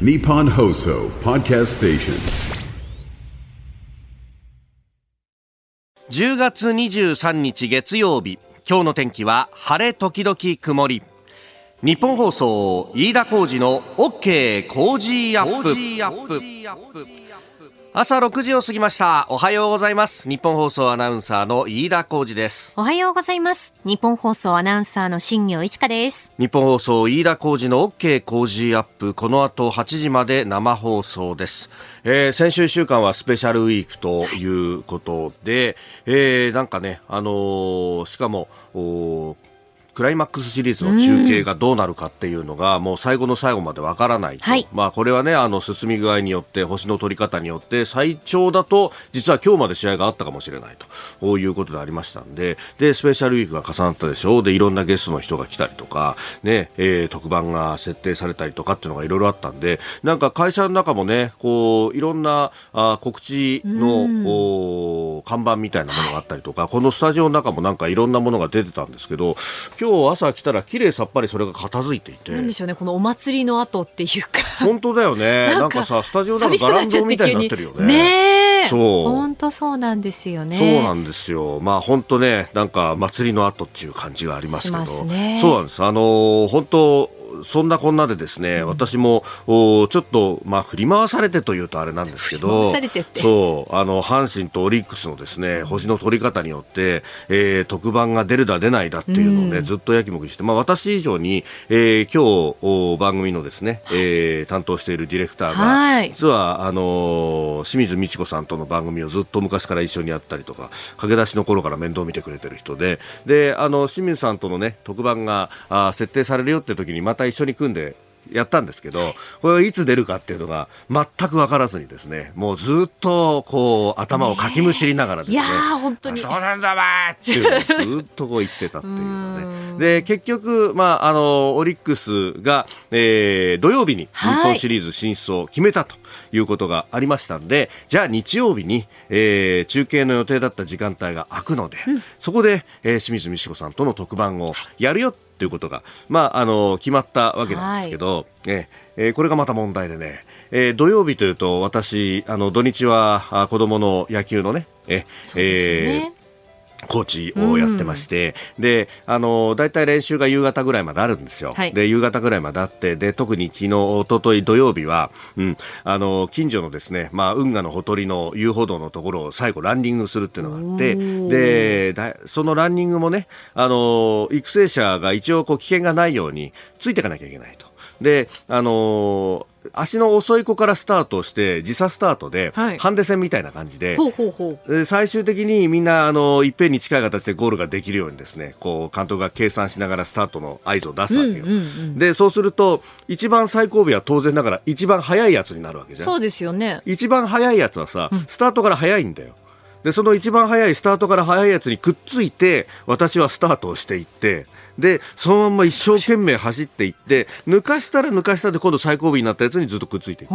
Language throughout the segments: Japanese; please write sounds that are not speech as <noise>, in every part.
Nippon Hoso Podcast Station. 10月23日月曜日。今日の天気は晴れ時々曇り。日本放送飯田浩二の OK 工事アップ朝6時を過ぎました。おはようございます。日本放送アナウンサーの飯田浩二です。おはようございます。日本放送アナウンサーの新業一華です。日本放送飯田浩二の OK 工事アップ。この後8時まで生放送です、えー先週1週間はスペシャルウィークということで、えーなんかねあのーしかもおークライマックスシリーズの中継がどうなるかっていうのが、もう最後の最後までわからないと、はい。まあこれはねあの進み具合によって星の取り方によって最長だと実は今日まで試合があったかもしれないと。こういうことでありましたんで。でスペシャルウィークが重なったでしょう。でいろんなゲストの人が来たりとかね、えー特番が設定されたりとかっていうのがいろいろあったんで。なんか会社の中もねこういろんなあ告知のお看板みたいなものがあったりとかこのスタジオの中もなんかいろんなものが出てたんですけど今日朝来たら綺麗さっぱりそれが片付いていてなんでしょうね、このお祭りの後っていうか。本当だよね <laughs> なんかさスタジオなんかガランドみたいになってるよねねえ。そう本当そうなんですよね。そうなんですよ。まあ本当ね、なんか祭りの後っていう感じがありますけど。ねそうなんです。あのー本当そんなこんなでですね、私もおちょっとまあ振り回されてというとあれなんですけど、そうあの阪神とオリックスのですね星の取り方によって、えー特番が出るだ出ないだっていうのをね、ずっとやきもきして、まあ私以上に、えー今日お番組のですね、えー担当しているディレクターが、はい。実はあのー清水美智子さんとの番組をずっと昔から一緒にやったりとか駆け出しの頃から面倒を見てくれてる人でであの清水さんとのね特番があー設定されるよって時にまた一緒に組んでやったんですけど、これがいつ出るかっていうのが全く分からずにですね、もうずっとこう頭をかきむしりながらですね、いやー本当に。どうなんだわーっていうのをずっとこう言ってたっていうのね。で、結局、まあ、あの、オリックスが、えー土曜日に日本シリーズ進出を決めたということがありましたんで、じゃあ日曜日に、えー中継の予定だった時間帯が空くので、そこで、えー清水美智子さんとの特番をやるよということが、まあ、あの、決まったわけなんですけど、えーえーこれがまた問題でね、えー土曜日というと私、あの、土日はあ子供の野球のね、えね。コーチをやってまして、で、あの、大体練習が夕方ぐらいまであるんですよ。はいで、夕方ぐらいまであって、で、特に昨日、一昨日土曜日は、うん、あの、近所のですね、まあ、運河のほとりの遊歩道のところを最後ランニングするっていうのがあって、で、だそのランニングもね、あの、育成者が一応こう危険がないようについていかなきゃいけないと。で、あの足の遅い子からスタートして、時差スタートで、はい。ハンデ戦みたいな感じで、最終的にみんなあのいっぺんに近い形でゴールができるようにですねこう監督が計算しながらスタートの合図を出すわけよ、でそうすると一番最後尾は当然ながら一番速いやつになるわけじゃん。そうですよね。一番速いやつはさ、スタートから速いんだよでその一番速いスタートから速いやつにくっついて私はスタートをしていってでそのまんま一生懸命走っていって抜かしたら抜かしたで今度最後尾になったやつにずっとくっついていく、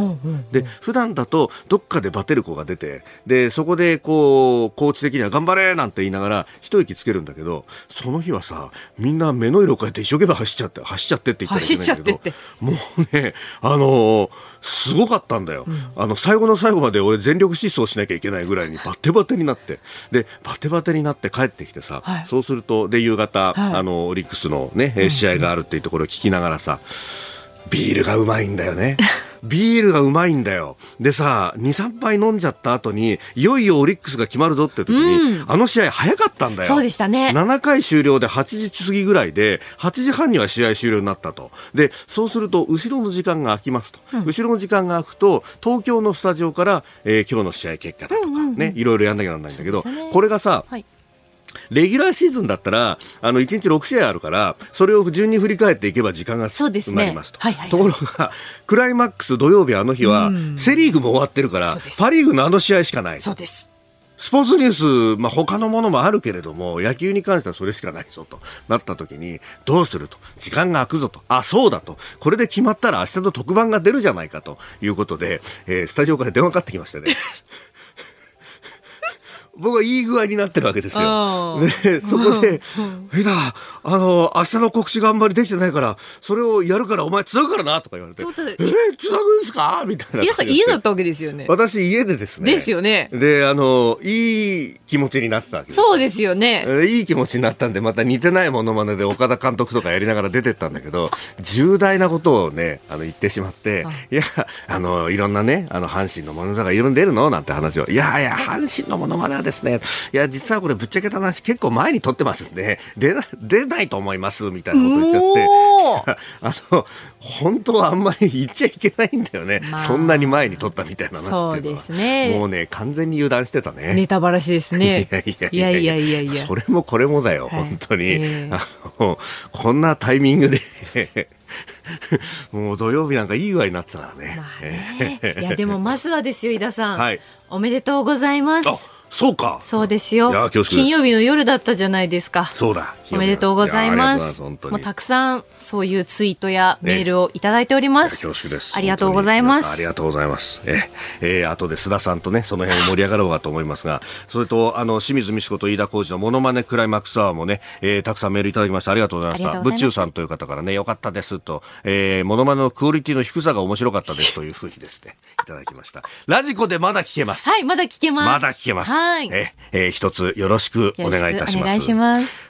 で普段だとどっかでバテる子が出てでそこでこうコーチ的には頑張れなんて言いながら一息つけるんだけどその日はさみんな目の色変えて一生懸命走っちゃって走っちゃってって言ったらいけないけどもうねあのーすごかったんだよ、あの最後の最後まで俺全力疾走しなきゃいけないぐらいにバテバテになって。でバテバテになって帰ってきてさ、はい。そうするとで夕方、はい。あのオリックスのねえー試合があるっていうところを聞きながらさ、ビールがうまいんだよね。<laughs> ビールがうまいんだよ。でさ、2、3杯飲んじゃった後に、いよいよオリックスが決まるぞって時に、あの試合早かったんだよ。そうでしたね7回終了で8時過ぎぐらいで、8時半には試合終了になったと。で、そうすると、後ろの時間が空きますと。後ろの時間が空くと、東京のスタジオから、えー今日の試合結果だとか、ね、いろいろやんなきゃならないんだけど、ねこれがさ、はい。レギュラーシーズンだったら、あの、1日6試合あるから、それを順に振り返っていけば時間がそうですね埋まりますと。はいはいはいところが、クライマックス土曜日あの日は、セリーグも終わってるからパリーグのあの試合しかない。そうです。スポーツニュース、まあ、他のものもあるけれども、野球に関してはそれしかないぞとなった時に、どうすると？時間が空くぞと。あ、そうだと。これで決まったら明日の特番が出るじゃないかということで、えースタジオから電話かかってきましてね。<laughs> 僕はいい具合になってるわけですよ。うんで、そこで、<laughs> えだ、あの、明日の告知があんまりできてないから、それをやるからお前繋ぐからなとか言われて、えー、繋ぐんですか？みたいな。皆さん家だったわけですよね。私家でですね。ですよねで、あの、いい気持ちになってたわけです。そうですよね。えーいい気持ちになったんで、また似てないものまねで岡田監督とかやりながら出てったんだけど、重大なことをね、あの、言ってしまって、いや、あの、いろんなね、あの、阪神のものだからいろいろ出るの？なんて話を、いやいや、阪神のものまねはですね、いや、実はこれぶっちゃけた話結構前に撮ってますんで、出な、出ないと思います、みたいなこと言っちゃって。<laughs> あの、本当はあんまり言っちゃいけないんだよね。まあそんなに前に撮ったみたいな話っていうのは。そうですねもうね、完全に油断してたね。ネタばらしですね。<laughs> いやいやいやいやいやいやそれもこれもだよ、はい本当に、ええあの。こんなタイミングで <laughs> もう土曜日なんかいい具合になってたからね。まあね。いや、でもまずはですよ、井田さん。はいおめでとうございます。あ、そうか。そうですよ金曜日の夜だったじゃないですか。そうだ。おめでとうございます。もうたくさんそういうツイートやメールをいただいております。恐縮です。ありがとうございます。ありがとうございます。え、えー、後で須田さんとね、その辺を盛り上がろうかと思いますが、<laughs> それと、あの、清水美智子と飯田浩二のモノマネクライマックスアワーもね、えー、たくさんメールいただきましてありがとうございました。ありがとうございましたブッチューさんという方からね、よかったですと、えー、モノマネのクオリティの低さが面白かったですというふうにですね、いただきました。ラジコでまだ聞けます。はい、まだ聞けます。まだ聞けます。はい。え、えー一つよろしくお願いいたします。よろくお願いします。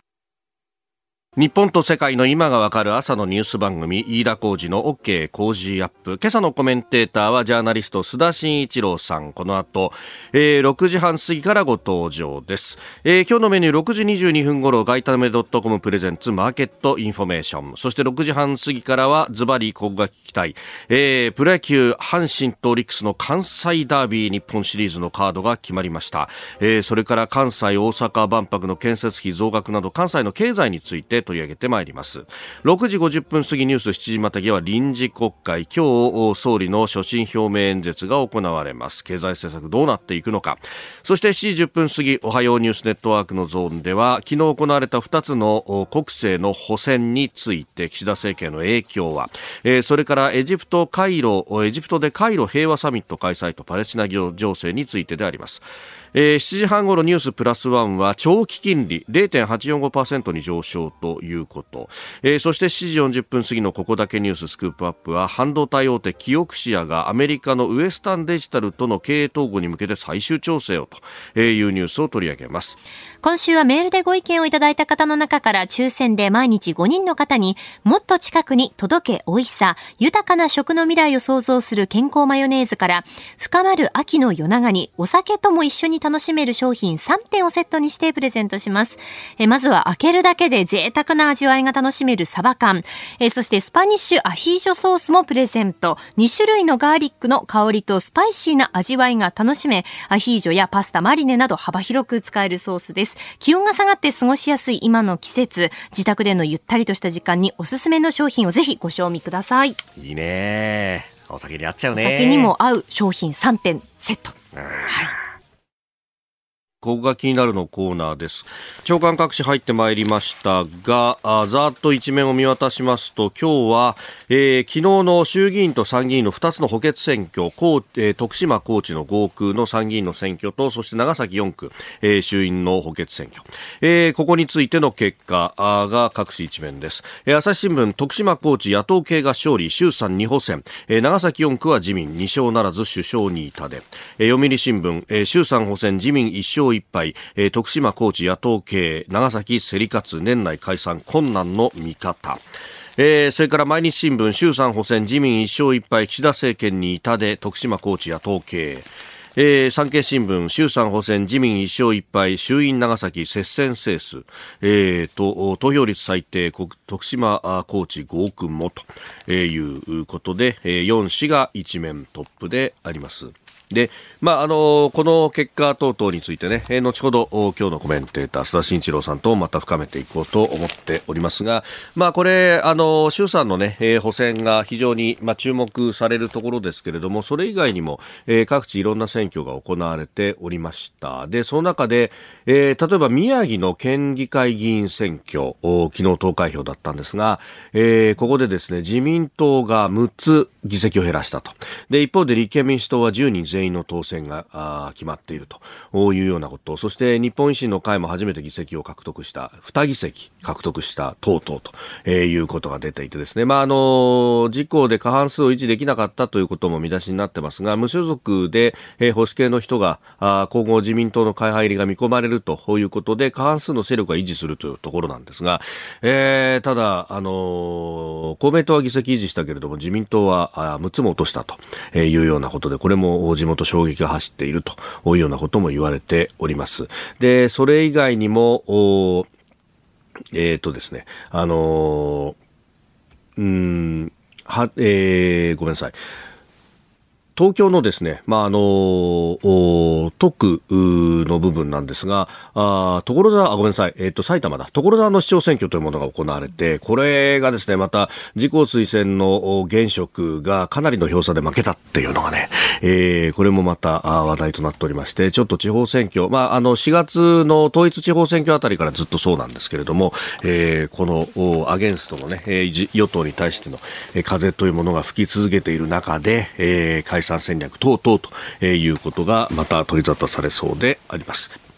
日本と世界の今がわかる朝のニュース番組、飯田浩司の OK! Cozy up!。今朝のコメンテーターはジャーナリスト須田慎一郎さん。この後、えー6時半過ぎからご登場です。えー今日のメニュー6時22分頃、外為どっとコム presents マーケットインフォメーション。そして6時半過ぎからはズバリここが聞きたい。えープロ野球阪神とオリックスの関西ダービー日本シリーズのカードが決まりました。えーそれから関西大阪万博の建設費増額など関西の経済について取り上げてまいります。6時50分過ぎニュース7時またぎは臨時国会。今日総理の所信表明演説が行われます。経済政策どうなっていくのか。そして7時10分過ぎおはようニュースネットワークのゾーンでは昨日行われた2つの国政の補選について岸田政権の影響は、えーそれからエジプトカイロエジプトでカイロ平和サミット開催とパレスチナ情勢についてであります。えー7時半ごろニュースプラスワンは長期金利0.845%に上昇ということ、えーそして7時40分過ぎのここだけニューススクープアップは半導体大手キオクシアがアメリカのウエスタンデジタルとの経営統合に向けて最終調整をというニュースを取り上げます。今週はメールでご意見をいただいた方の中から抽選で毎日5人の方にもっと近くに届け美味しさ、豊かな食の未来を創造する健康マヨネーズから深まる秋の夜長にお酒とも一緒に楽しめる商品3点をセットにしてプレゼントします。えまずは開けるだけで贅沢な味わいが楽しめるサバ缶、えそしてスパニッシュアヒージョソースもプレゼント。2種類のガーリックの香りとスパイシーな味わいが楽しめ、アヒージョやパスタ、マリネなど幅広く使えるソースです。気温が下がって過ごしやすい今の季節、自宅でのゆったりとした時間におすすめの商品をぜひご賞味ください。いいね。お酒に合っちゃうおね酒にも合う商品3点セット。ここが気になるのコーナーです。長官各紙入ってまいりましたが、あざっと一面を見渡しますと、今日は、えー昨日の衆議院と参議院の2つの補欠選挙、高えー徳島高知の合区の参議院の選挙と、そして長崎4区、えー衆院の補欠選挙。えーここについての結果が各紙一面です。えー朝日新聞、徳島高知野党系が勝利、衆参2補選、えー長崎4区は自民2勝ならず首相に痛で、えー読売新聞、えー衆参補選自民1勝1敗、えー徳島高知野党系、長崎競り勝つ年内解散困難の見方。えーそれから毎日新聞、衆参補選自民1勝1敗、岸田政権に痛で、徳島高知野党系。えー産経新聞、衆参補選自民1勝1敗、衆院長崎接戦制数、えーと、投票率最低、徳島あ高知合区もとえーいうことで、えー4市が一面トップであります。で、まあ、あのこの結果等々についてね、え後ほど、今日のコメンテーター、須田慎一郎さんとまた深めていこうと思っておりますが、まあ、これ、あの衆参のね、え補選が非常に、まあ、注目されるところですけれども、それ以外にも、え各地いろんな選挙が行われておりました。で、その中で、えー例えば宮城の県議会議員選挙、昨日投開票だったんですが、えーここでですね、自民党が6つ議席を減らしたと。で、一方で立憲民主党は10人全全員の当選が決まっているというようなこと。そして日本維新の会も初めて議席を獲得した2議席獲得した等々と、え、いうことが出ていてですね、まあ、あの自公で過半数を維持できなかったということも見出しになってますが無所属で、え、保守系の人があ今後自民党の会派入りが見込まれるということで過半数の勢力が維持するというところなんですが、えー、ただ、あの公明党は議席維持したけれども自民党は6つも落としたというようなことでこれも地元衝撃が走っているというようなことも言われております。で、それ以外にも、えっ、ー、とですね、あのうん、は、えー、ごめんなさい。東京のですね、まあ、あの、特区の部分なんですが、あ所沢、あ、ごめんなさい、えっ、ー、と、埼玉だ、所沢の市長選挙というものが行われて、これがですね、また、自公推薦の現職がかなりの票差で負けたっていうのがね、えー、これもまた話題となっておりまして、ちょっと地方選挙、まあ、あの、4月の統一地方選挙あたりからずっとそうなんですけれども、えー、この、アゲンストのね、与党に対しての風というものが吹き続けている中で、えー、解散戦略等々ということがまた取り沙汰されそうであります。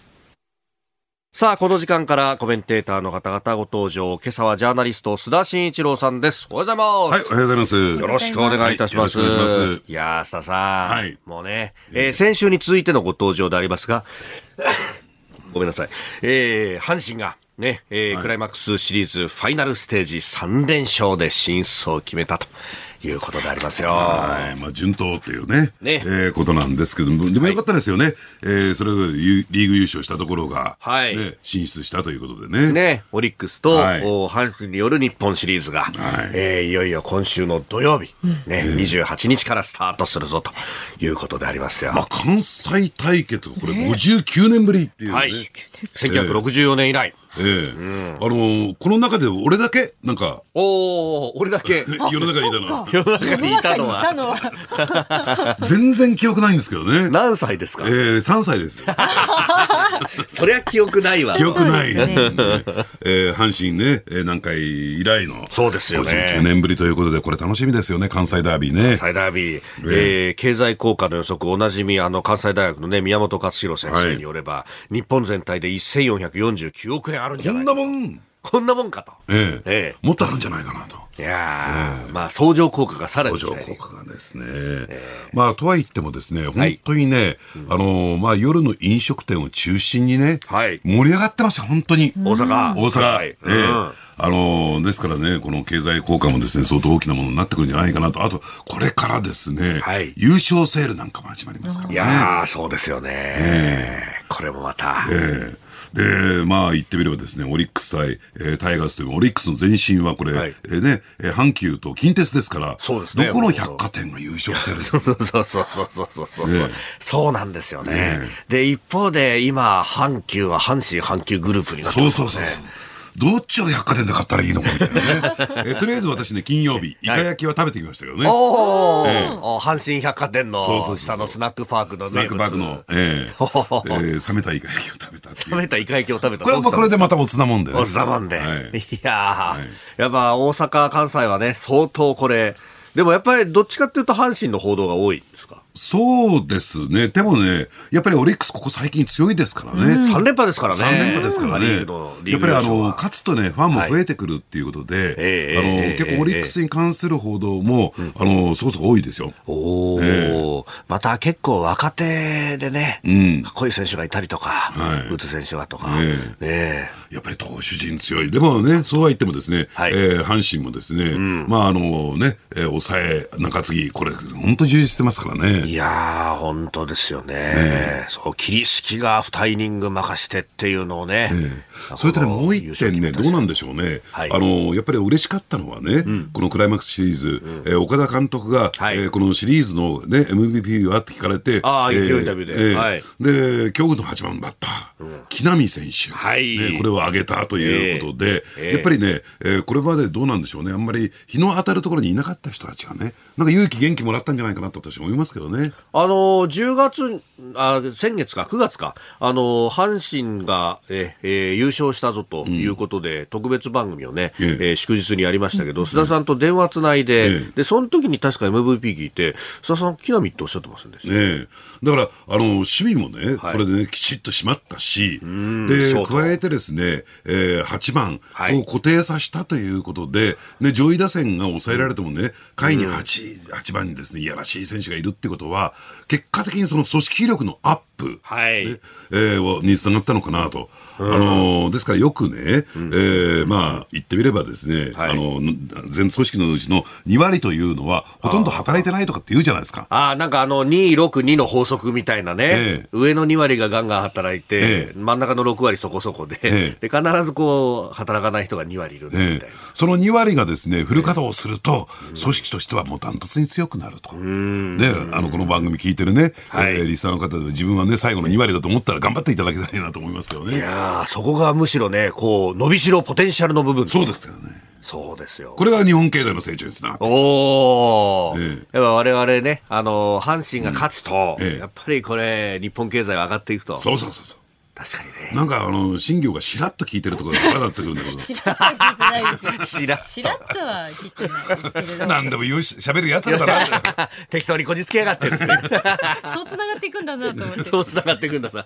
さあ、この時間からコメンテーターの方々ご登場。今朝はジャーナリスト、須田慎一郎さんです。おはようございます。はい、おはようございます。よろしくお願いいたします。はい、いいや須田さん。はい。もうね、えー、先週に続いてのご登場でありますが、<coughs> ごめんなさい。えー、阪神が、ね、えー、はい、クライマックスシリーズファイナルステージ3連勝で進出を決めたと。いうことでありますよ。はい。まあ、順当っていうね、ねえー、ことなんですけども、でもよかったですよね。はい、えー、それぞれリーグ優勝したところが、はい、ね、進出したということでね。ね、オリックスと、はい、お阪神による日本シリーズが、はいえー、いよいよ今週の土曜日、ね、うん、28日からスタートするぞということでありますよ。まあ、関西対決、これ59年ぶりっていうね。はい。1964年以来。ええーうん、あのー、この中で俺だけ、なんか。おお俺だけ。世の中にいたのは。世の中にいたのは。全然記憶ないんですけどね。何歳ですか？ええー、3歳ですよ。<laughs> そりゃ記憶ないわ。記憶ない。ね、えー、阪神ね、南海以来の。そうですよね。59年ぶりということで、これ楽しみですよね、関西ダービーね。関西ダービー。えー、経済効果の予測、おなじみ、あの、関西大学のね、宮本勝弘先生によれば、はい、日本全体で1449億円あるんじゃないこんなもんこんなもんかと。ええ。ええ、もっとあるんじゃないかなと。いやええ、まあ、相乗効果がさらに。相乗効果がですね。えまあ、とは言ってもですね、本当にね、はい、あの、まあ、夜の飲食店を中心にね、はい、盛り上がってますよ、本当に。大阪。大阪。はい、ええ。うんあのですからね、この経済効果もですね、相当大きなものになってくるんじゃないかなと。あと、これからですね、はい、優勝セールなんかも始まりますからね。いやそうですよね。えー、これもまた。えーで、まあ言ってみればですね、オリックス対、えー、タイガースという、オリックスの前身はこれ、はい、えー、ね、えー、阪急と近鉄ですから、そうですね。どこの百貨店が優勝せるそうそうそうそうそうそうそう、ね、そうなんですよね。ねで、一方で今、阪急は阪神阪急グループになってますね。そうそうそうそう。どっちを百貨店で買ったらいいのかみたいなね。<laughs> えとりあえず私ね、金曜日、イカ焼きは食べてきましたけどね。おお、阪神百貨店の下のスナックパークのスナックパークの、ええ。ー、<laughs> 冷めたイカ焼きを食べた冷めたイカ焼きを食べた。これはこれでまたおつなもんでね。おつなもんで。い、ややっぱ大阪、関西はね、相当これ、でもやっぱりどっちかっていうと阪神の報道が多いですか？そうですね。でもね、やっぱりオリックスここ最近強いですからね。3連覇ですからね。3連覇ですからね。やっぱりあの、勝つとね、ファンも増えてくるっていうことで、あの、結構オリックスに関する報道も、あの、そこそこ多いですよ。おお、また結構若手でね、かっこいい選手がいたりとか、打つ選手がとか。ねやっぱり投手陣強い。でもね、そうは言ってもですね、え阪神もですね、まああのね、抑え、中継ぎ、これ、本当充実してますからね。いやー、本当ですよね。ねそう、桐敷が2イニング任してっていうのをね。ねそれとね、もう一点ね、どうなんでしょうね。はい、あの、やっぱり嬉しかったのはね、うん、このクライマックスシリーズ、うん、えー、岡田監督が、はい、えー、このシリーズのね、MVP はって聞かれて、ああ、えー、インタビューで。えー、はい。で、今日の8番バッター、うん、木浪選手、はい、ね、これを挙げたということで、えー、やっぱりね、えー、これまでどうなんでしょうね、あんまり日の当たるところにいなかった人たちがね、なんか勇気、元気もらったんじゃないかなと私は思いますけどね。あの10月、あ先月か、9月か、あの阪神が、ええー、優勝したぞということで、うん、特別番組をね、ええ。えー、祝日にやりましたけど、須田さんと電話つないで、で、その時に確か MVP 聞いて、須田さん、木浪っておっしゃってますんですねだから、あの、守備もね、はい、これでね、きちっと締まったし、で、加えてですね、えー、8番を固定させたということで、ね、上位打線が抑えられてもね、下位に 8, 8番にですね、いやらしい選手がいるってことは、結果的にその組織力のアップ、はい、えー、につながったのかなと。あのですからよくね、うん、えー、まあ、言ってみればですね、はい、あの、全組織のうちの2割というのは、ほとんど働いてないとかって言うじゃないですか。ああ、なんかあの、262の法則みたいなね、えー、上の2割がガンガン働いて、えー、真ん中の6割そこそこで、えー、で、必ずこう、働かない人が2割いるみたいな、その2割がですね、フル稼働すると、組織としてはもうダントツに強くなると。で、あの、この番組聞いてるね、はい、えー、リスナーの方で自分はね、最後の2割だと思ったら頑張っていただきたいなと思いますけどね。いやそこがむしろね、こう、伸びしろ、ポテンシャルの部分。そうですよね。そうですよ。これが日本経済の成長ですな。おお、ええ、やっぱ我々ね、あの、阪神が勝つと、うんええ、やっぱりこれ、日本経済が上がっていくと。そうそうそうそう。確かにね。なんかあの、新業がしらっと聞いてるところが腹立ってくるんだけど。<laughs> しらっと聞いてないですよ。しらっしらっとは聞いてないですけれど。なんでも言うし、喋るやつだから。<laughs> 適当にこじつけやがってる、ね。そう繋がっていくんだなと思って。そう繋がっていくんだな。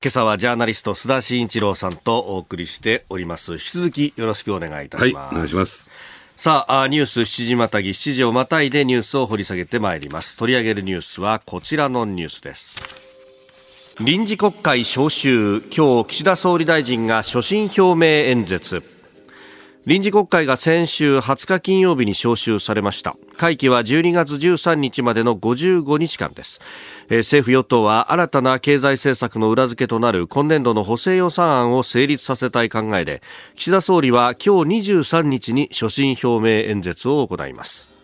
今朝はジャーナリスト須田慎一郎さんとお送りしております引き続きよろしくお願いいたします、はい、お願いしますさあ、ニュース7時またぎ、7時をまたいでニュースを掘り下げてまいります。取り上げるニュースはこちらのニュースです。臨時国会召集、今日岸田総理大臣が所信表明演説。臨時国会が先週20日金曜日に召集されました。会期は12月13日までの55日間です。政府与党は新たな経済政策の裏付けとなる今年度の補正予算案を成立させたい考えで岸田総理は今日23日に所信表明演説を行います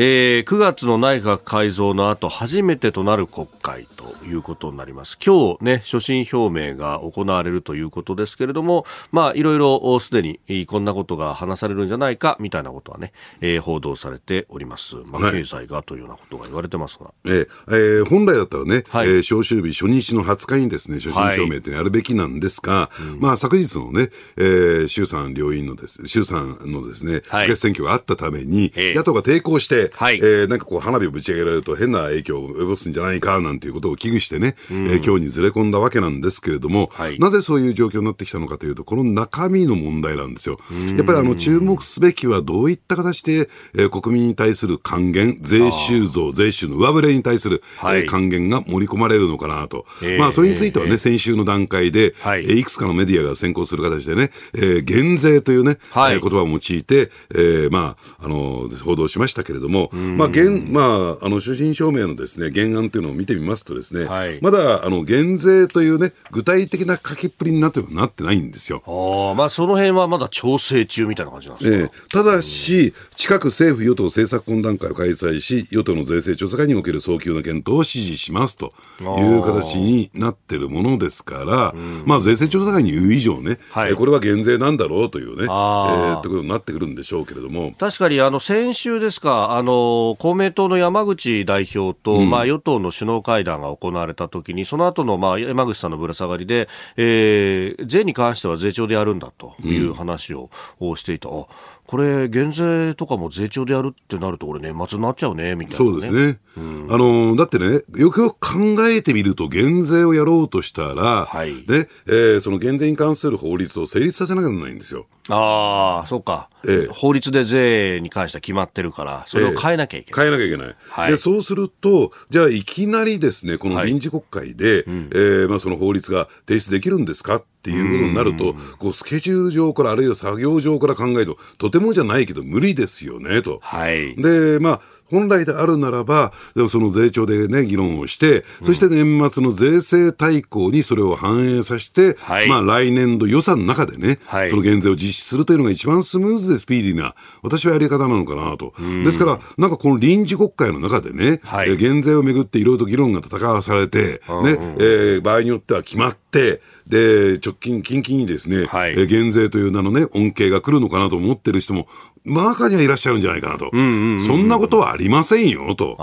えー、9月の内閣改造の後初めてとなる国会ということになります。今日ね、所信表明が行われるということですけれども、まあ、いろいろすでにこんなことが話されるんじゃないかみたいなことはね、えー、報道されております。まあ、経済がというようなことが言われてますが。はい、えー、えー、本来だったらね、はい、えー、召集日初日の20日にですね、所信表明ってやるべきなんですが、はい、まあ、昨日のね、えー、衆参両院のです、衆参のですね、はい、選挙があったために、野党が抵抗して、はい、えー、なんかこう花火をぶち上げられると変な影響を及ぼすんじゃないかなんていうことを危惧してね、うん、えー、今日にずれ込んだわけなんですけれども、はい、なぜそういう状況になってきたのかというと、この中身の問題なんですよ。やっぱりあの注目すべきはどういった形で、えー、国民に対する還元、税収増、税収の上振れに対する、はい、えー、還元が盛り込まれるのかなと。まあそれについてはね、先週の段階で、はい、えー、いくつかのメディアが先行する形でね、えー、減税というね、はい、えー、言葉を用いて、えー、まあ、あの、報道しましたけれども、まあ、減、まあ、あの、所信証明のですね、原案というのを見てみますとですね、はい、まだ、あの、減税というね、具体的な書きっぷりになってはなってないんですよ。ああ、まあ、その辺はまだ調整中みたいな感じなんですか、ええ、ただし、近く政府与党政策懇談会を開催し、与党の税制調査会における早急な検討を指示しますという形になってるものですから、まあ、税制調査会に言う以上ね、はい、えこれは減税なんだろうというね、えー、ということになってくるんでしょうけれども。確かに、あの、先週ですか、あの、公明党の山口代表と、うん、まあ、与党の首脳会談が行われたときに、その後のまあ山口さんのぶら下がりで、えー、税に関しては税調でやるんだという話をしていた、うんこれ、減税とかも税調でやるってなると、これ、年末になっちゃうねみたいな、ね、そうですね、うん、あのだってね、よくよく考えてみると、減税をやろうとしたら、はい、でえー、その減税に関する法律を成立させなきゃならないんですよ。ああ、そうか、ええ、法律で税に関しては決まってるから、それを変えなきゃいけない。え、変えなきゃいけない、はい、で。そうすると、じゃあいきなりですね、この臨時国会で、はいうん、えー、まあ、その法律が提出できるんですかっていうことになると、こうスケジュール上から、あるいは作業上から考えると、とてもじゃないけど無理ですよね、と。はい、で、まあ、本来であるならば、でもその税調でね、議論をして、そして年末の税制大綱にそれを反映させて、はい、まあ来年度予算の中でね、はい、その減税を実施するというのが一番スムーズでスピーディーな、私はやり方なのかなと。ですから、なんかこの臨時国会の中でね、はい、減税をめぐっていろいろと議論が戦わされて、ね、えー、場合によっては決まって、で、直近、近々にですね、はい、え減税という名のね、恩恵が来るのかなと思ってる人も、中にはいらっしゃるんじゃないかなと。そんなことはありませんよ、と。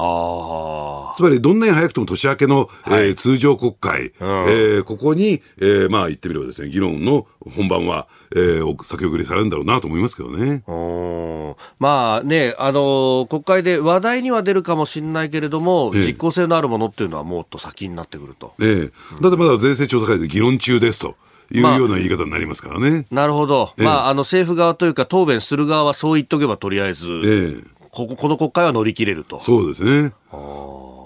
つまり、どんなに早くても年明けの、はい、えー、通常国会、うん、えー、ここに、えー、まあ言ってみればですね、議論の本番は、えー、先送りされるんだろうなと思いますけどね。まあね、あのー、国会で話題には出るかもしれないけれども、ええ、実効性のあるものっていうのはもっと先になってくると。ええ。だってまだ税制調査会で議論中ですと。いうような言い方になりますからね。まあ、なるほど、ええ、まあ、あの政府側というか、答弁する側はそう言っとけば、とりあえず、ええ、こここの国会は乗り切れると。そうですね。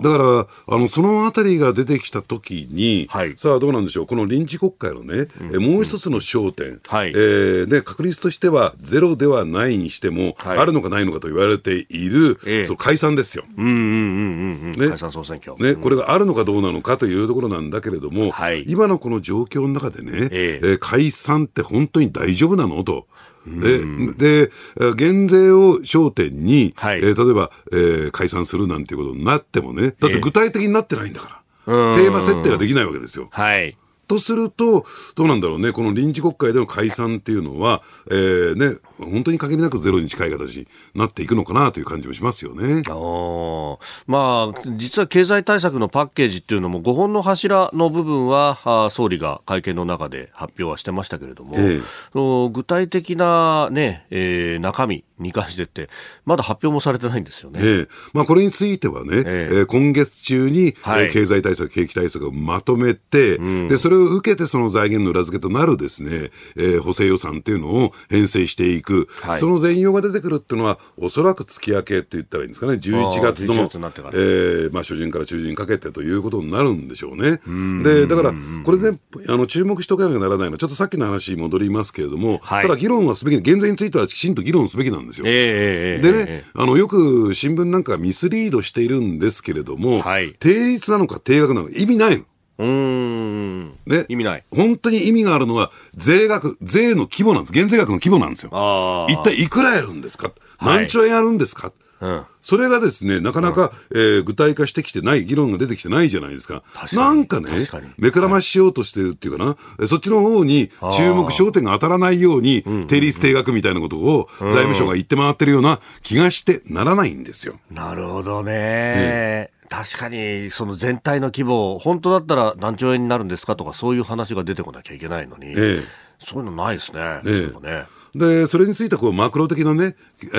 だから、あの、そのあたりが出てきたときに、はい、さあどうなんでしょう、この臨時国会のね、うん、もう一つの焦点、はい、えー、で、確率としてはゼロではないにしても、はい、あるのかないのかと言われている、えー、その解散ですよ。うんうんうんうん、ね、解散総選挙、ね、これがあるのかどうなのかというところなんだけれども、はい、今のこの状況の中でね、えー、えー、解散って本当に大丈夫なの？と。で、で、減税を焦点に、はい、えー、例えば、えー、解散するなんていうことになってもね、だって具体的になってないんだから、えー、テーマ設定ができないわけですよ。はい。とすると、どうなんだろうね、この臨時国会での解散っていうのは、えー、ね、本当に限りなくゼロに近い形になっていくのかなという感じもしますよね。あまあ、実は経済対策のパッケージっていうのも、5本の柱の部分は、総理が会見の中で発表はしてましたけれども、ええ、具体的なね、えー、中身、に関してって、まだ発表もされてないんですよね。ええ、まあ、これについてはね、ええ。今月中に、はい、経済対策、景気対策をまとめて、うん、で、それを受けてその財源の裏付けとなるですね、えー、補正予算っていうのを編成していく、はい、その全容が出てくるっていうのは、おそらく月明けって言ったらいいんですかね、11月の、月えー、まあ、初旬から中旬にかけてということになるんでしょうね。で、だから、これで、ね、あの、注目しておかなきゃならないの。は、ちょっとさっきの話に戻りますけれども、はい、ただ議論はすべき、減税についてはきちんと議論すべきなんですよ。えー、でね、あの、よく新聞なんかミスリードしているんですけれども、はい、定率なのか定額なのか意味ないの。うん。ね。意味ない。本当に意味があるのは、税額、税の規模なんです。減税額の規模なんですよ。一体いくらやるんですか、何兆円やるんですか、うん、それがですね、なかなか、うん、えー、具体化してきてない、議論が出てきてないじゃないですか。なんかね、目くらまししようとしてるっていうかな、はい、そっちの方に注目、焦点が当たらないように、定率定額みたいなことを財務省が言って回ってるような気がしてならないんですよ。なるほどね。確かに、その全体の規模、本当だったら何兆円になるんですかとか、そういう話が出てこなきゃいけないのに、ええ、そういうのないですね。ええ、ねで、それについてこうマクロ的なね、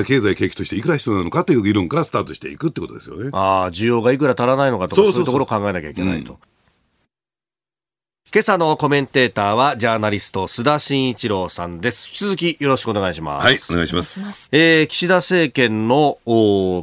経済景気としていくら必要なのかという議論からスタートしていくってことですよね。ああ、需要がいくら足らないのかとか、そういうところを考えなきゃいけないと。今朝のコメンテーターはジャーナリスト須田慎一郎さんです。引き続きよろしくお願いします。はい、お願いします。えー、岸田政権の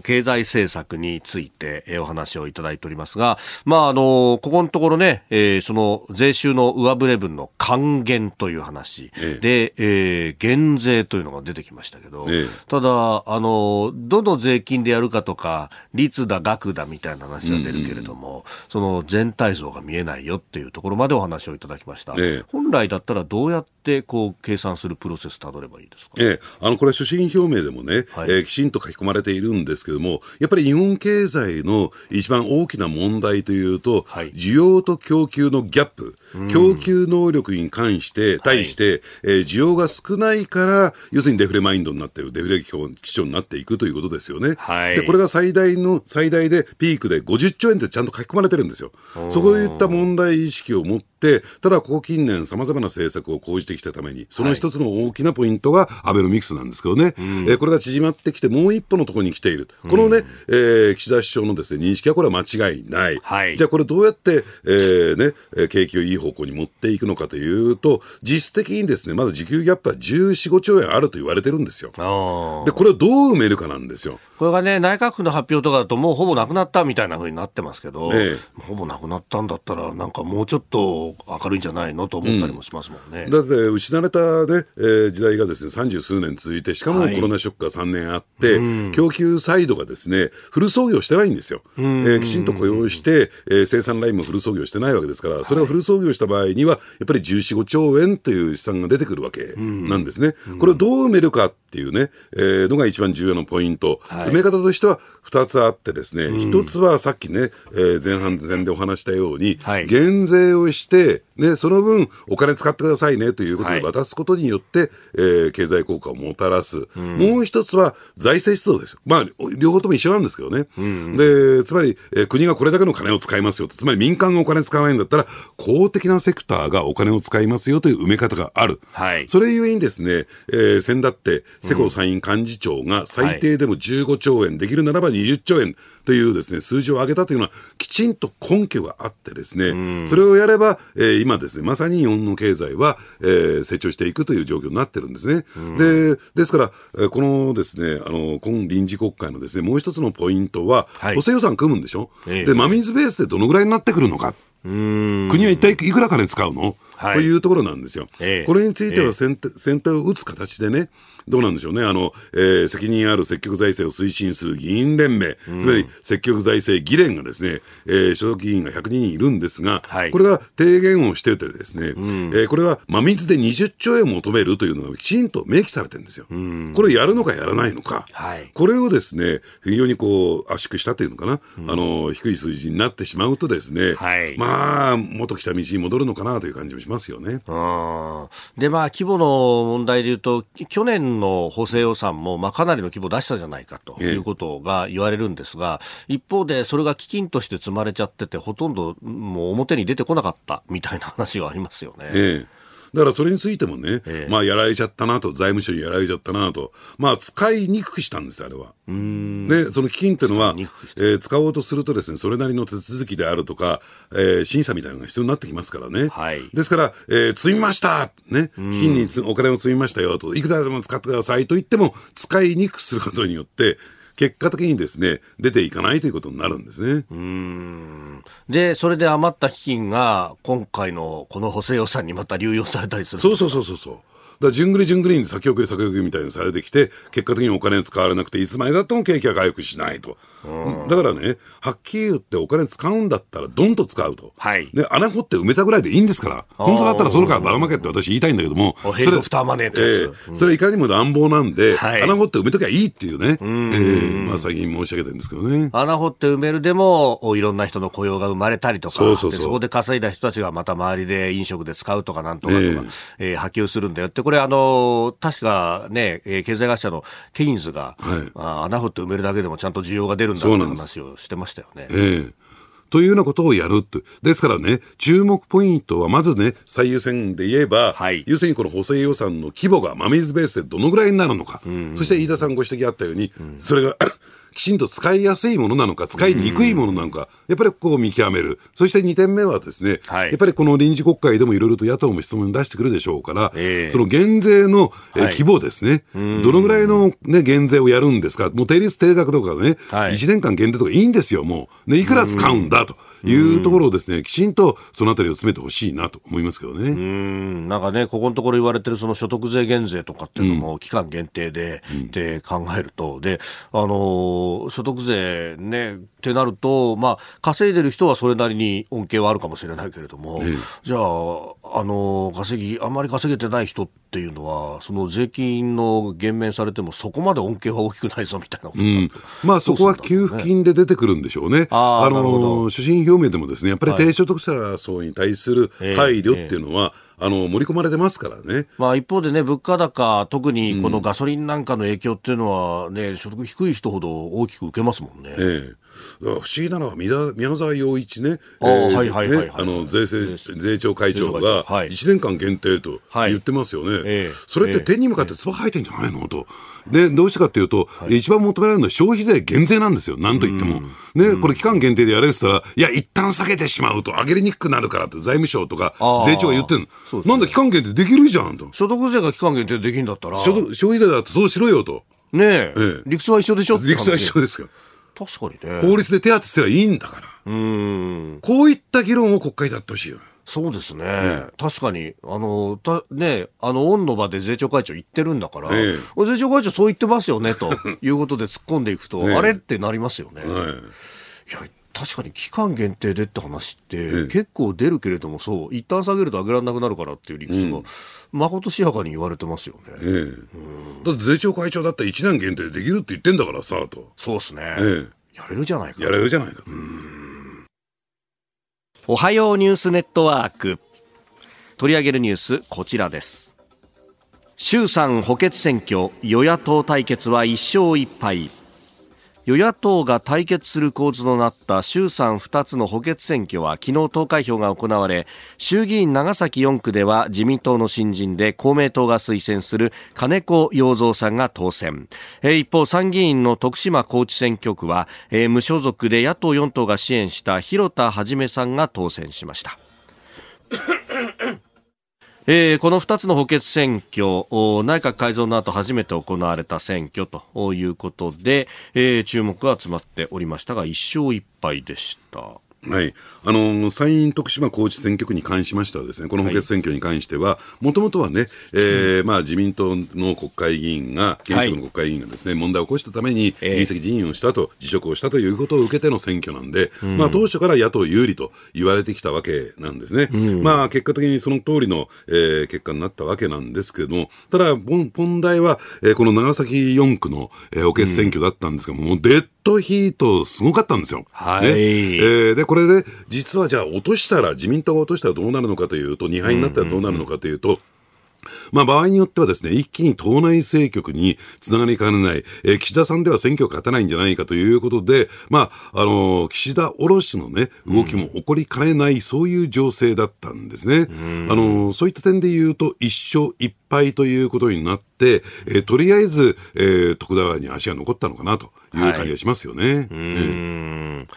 経済政策について、えー、お話をいただいておりますが、まああのここのところね、えー、その税収の上振れ分の還元という話、えで、えー、減税というのが出てきましたけど、えただあのどの税金でやるかとか率だ額だみたいな話が出るけれども、うんうん、その全体像が見えないよっていうところまでお話話をいただきました、ええ、本来だったらどうやってこう計算するプロセスたどればいいですか、ええ、あのこれ、所信表明でもね、はい、えー、きちんと書き込まれているんですけれども、やっぱり日本経済の一番大きな問題というと、はい、需要と供給のギャップ、供給能力に関して、対して、はい、えー、需要が少ないから、要するにデフレマインドになっている、デフレ基調になっていくということですよね。はい、でこれが最大の、最大でピークで50兆円ってちゃんと書き込まれてるんですよ。そういった問題意識を持って、ただここ近年、さまざまな政策を講じてききたために、その一つの大きなポイントがアベノミクスなんですけどね、はい、えー、これが縮まってきて、もう一歩のところに来ている。このね、えー、岸田首相のですね、認識はこれは間違いない。はい、じゃあこれどうやって、えー、ね、景気をいい方向に持っていくのかというと、実質的にですね、まだ需給ギャップは14、5兆円あると言われてるんですよ。で、これをどう埋めるかなんですよ。これがね、内閣府の発表とかだともうほぼなくなったみたいなふうになってますけど、ええ、ほぼなくなったんだったら、なんかもうちょっと明るいんじゃないのと思ったりもしますもんね。うん、だって、失われたね、えー、時代がですね、三十数年続いて、しかもコロナショックが3年あって、はい、供給サイドがですね、フル操業してないんですよ。えー、きちんと雇用して、えー、生産ラインもフル操業してないわけですから、それをフル操業した場合には、やっぱり14、5兆円という試算が出てくるわけなんですね。これをどう埋めるかっていうね、えー、のが一番重要なポイント。はい、埋め方としては2つあってですね、一、つはさっきね、えー、前半前でお話したように、はい、減税をして、ね、その分お金使ってくださいねということで渡すことによって、はい、えー、経済効果をもたらす。うん、もう一つは財政出動ですよ。まあ、両方とも一緒なんですけどね。うん、で、つまり、えー、国がこれだけの金を使いますよと。つまり民間がお金使わないんだったら、公的なセクターがお金を使いますよという埋め方がある。はい、それゆえにですね、えー、先だって、世耕参院幹事長が最低でも15兆円、できるならば20兆円というですね、数字を上げたというのは、きちんと根拠があってですね、それをやれば、えー、今ですね、まさに日本の経済は、えー、成長していくという状況になってるんですね。で、ですから、このですね、あの、今臨時国会のですね、もう一つのポイントは、はい、補正予算組むんでしょ、えー、で、真水ベースでどのぐらいになってくるのか？国は一体いくら金使うの、はい、というところなんですよ。えー、これについては先手,、先手を打つ形でね、どうなんでしょうね、あの、えー、責任ある積極財政を推進する議員連盟、つまり積極財政議連がですね、えー、所属議員が100人いるんですが、はい、これが提言をしててですね、うん、えー、これは真水で20兆円求めるというのがきちんと明記されてるんですよ。うん、これをやるのかやらないのか、はい、これをですね、非常にこう、圧縮したというのかな、うん、あの、低い数字になってしまうとですね、はい、まあ、元来た道に戻るのかなという感じもしますよね。で、まあ、規模の問題でいうと、去年の補正予算も、まあ、かなりの規模出したじゃないかということが言われるんですが、一方でそれが基金として積まれちゃってて、ほとんどもう表に出てこなかったみたいな話がありますよね。ええだからそれについてもね、ええ、まあやられちゃったなと、財務省にやられちゃったなと、まあ使いにくくしたんですあれは。で、その基金っていうのは、えー、使おうとするとですね、それなりの手続きであるとか、えー、審査みたいなのが必要になってきますからね。はい、ですから、えー、積みましたね、基金にお金を積みましたよと、いくらでも使ってくださいと言っても、使いにくくすることによって、結果的にですね、出ていかないということになるんですね。うんで、それで余った基金が、今回のこの補正予算にまた流用されたりするそうそうそうそうそう。だじゅんぐりじゅんぐりに先送り先送りみたいにされてきて、結果的にお金使われなくて、いつまでだっても景気が回復しないと。だからね、はっきり言ってお金使うんだったらどんと使うと。はい。で、穴掘って埋めたぐらいでいいんですから。本当だったらそれからばらまけって私言いたいんだけども。それ、フターマネーってえー、それいかにも乱暴なんで、はい、穴掘って埋めときゃいいっていうね。うえー、まあ最近申し上げてるんですけどね。穴掘って埋めるでも、いろんな人の雇用が生まれたりとか、そうそうそうそこで稼いだ人たちがまた周りで飲食で使うとかなんとかとか、えー、えー、波及するんだよって、これあの確かね、えー、経済会社のケインズが、はい、あ穴掘って埋めるだけでもちゃんと需要が出るんだという話をしてましたよね。ええというようなことをやると。ですからね、注目ポイントはまずね、最優先で言えば、はい、要するにこの補正予算の規模が真水ベースでどのぐらいになるのか。うん、そして飯田さんご指摘あったように、うん、それがきちんと使いやすいものなのか、使いにくいものなのか、やっぱりここを見極める。そして2点目はですね、はい、やっぱりこの臨時国会でもいろいろと野党も質問出してくるでしょうから、えー、その減税の、え規模ですね、はい、どのぐらいの、ね、減税をやるんですか、もう定率定額とかね、はい、1年間限定とかいいんですよ、もう。ね、いくら使うんだと。いうところをですね、きちんとそのあたりを詰めてほしいなと思いますけどね。うん、なんかね、ここのところ言われてるその所得税減税とかっていうのも期間限定で、うん、って考えると、で、あの、所得税ね、ってなると、まあ、稼いでる人はそれなりに恩恵はあるかもしれないけれども、ええ、じゃあ、あの、稼ぎ、あんまり稼げてない人っていうのは、その税金の減免されても、そこまで恩恵は大きくないぞみたいなこと、うん、まあ、そこは給付金で出てくるんでしょうね。あの、所信表明でもですね、やっぱり低所得者層に対する配慮っていうのは、はいえあの盛り込まれてますからね。まあ一方でね、物価高、特にこのガソリンなんかの影響っていうのはね、所得低い人ほど大きく受けますもんね。ええ。不思議なのは宮宮沢洋一ね、税制税調会長が会長はい。1年間限定とはい。言ってますよね、ええそれって天に向かって唾吐いてんじゃないの？と。で、どうしてかっていうと、一番求められるのは消費税減税なんですよ、なんと言っても。ね、これ期間限定でやれって言ったら、いや、一旦下げてしまうと上げりにくくなるからって財務省とか税調が言ってるの。ねなんだ期間限定できるじゃんと。所得税が期間限定でできるんだったら、所得消費税だってそうしろよと。ねえええ理屈は一緒でしょ理屈は一緒ですよ。確かにね。法律で手当てすればいいんだから。うん。こういった議論を国会でやってほしいよ。そうですね。確かに、あの、た、ね、あの、オンの場で税調会長言ってるんだから、えお税調会長そう言ってますよね、と <laughs> いうことで突っ込んでいくと、ええあれってなりますよね。はい。いや、確かに期間限定でって話って、え結構出るけれども、そう、一旦下げると上げられなくなるからっていう理屈が、まことしやかに言われてますよね。ええ。だって税調会長だったら1年限定でできるって言ってんだからさ、と。そうですね。えやれるじゃないかえ。。やれるじゃないかと。おはようニュースネットワーク。取り上げるニュース、こちらです。衆参補欠選挙、与野党対決は1勝1敗。与野党が対決する構図となった衆参2つの補欠選挙は昨日投開票が行われ衆議院長崎4区では自民党の新人で公明党が推薦する金子洋三さんが当選。一方参議院の徳島高知選挙区は無所属で野党4党が支援した広田一さんが当選しました。えーこの2つの補欠選挙、内閣改造の後初めて行われた選挙ということで、えー注目が集まっておりましたが、1勝1敗でした。はい。あの、参院徳島高知選挙区に関しましてはですね、この補欠選挙に関しては、もともとはね、えーまあ自民党の国会議員が、現職の国会議員がですね、問題を起こしたために、ええ。議席辞任をしたと、辞職をしたということを受けての選挙なんで、まあ当初から野党有利と言われてきたわけなんですね。まあ結果的にその通りの、えー結果になったわけなんですけれども、ただ、問問題は、えーこの長崎4区の、えー補欠選挙だったんですが、もうデッドヒートすごかったんですよ。はい。ね。えーで、これで、実はじゃあ落としたら、自民党が落としたらどうなるのかというと、2敗になったらどうなるのかというと、まあ場合によってはですね、一気に党内政局につながりかねない、えー岸田さんでは選挙が勝てないんじゃないかということで、まあ、あのー岸田おろしのね、動きも起こりかねない、そういう情勢だったんですね。あのーそういった点で言うと、一勝一敗ということになって、えーとりあえず、えー徳田川に足が残ったのかなという感じがしますよね。うーん。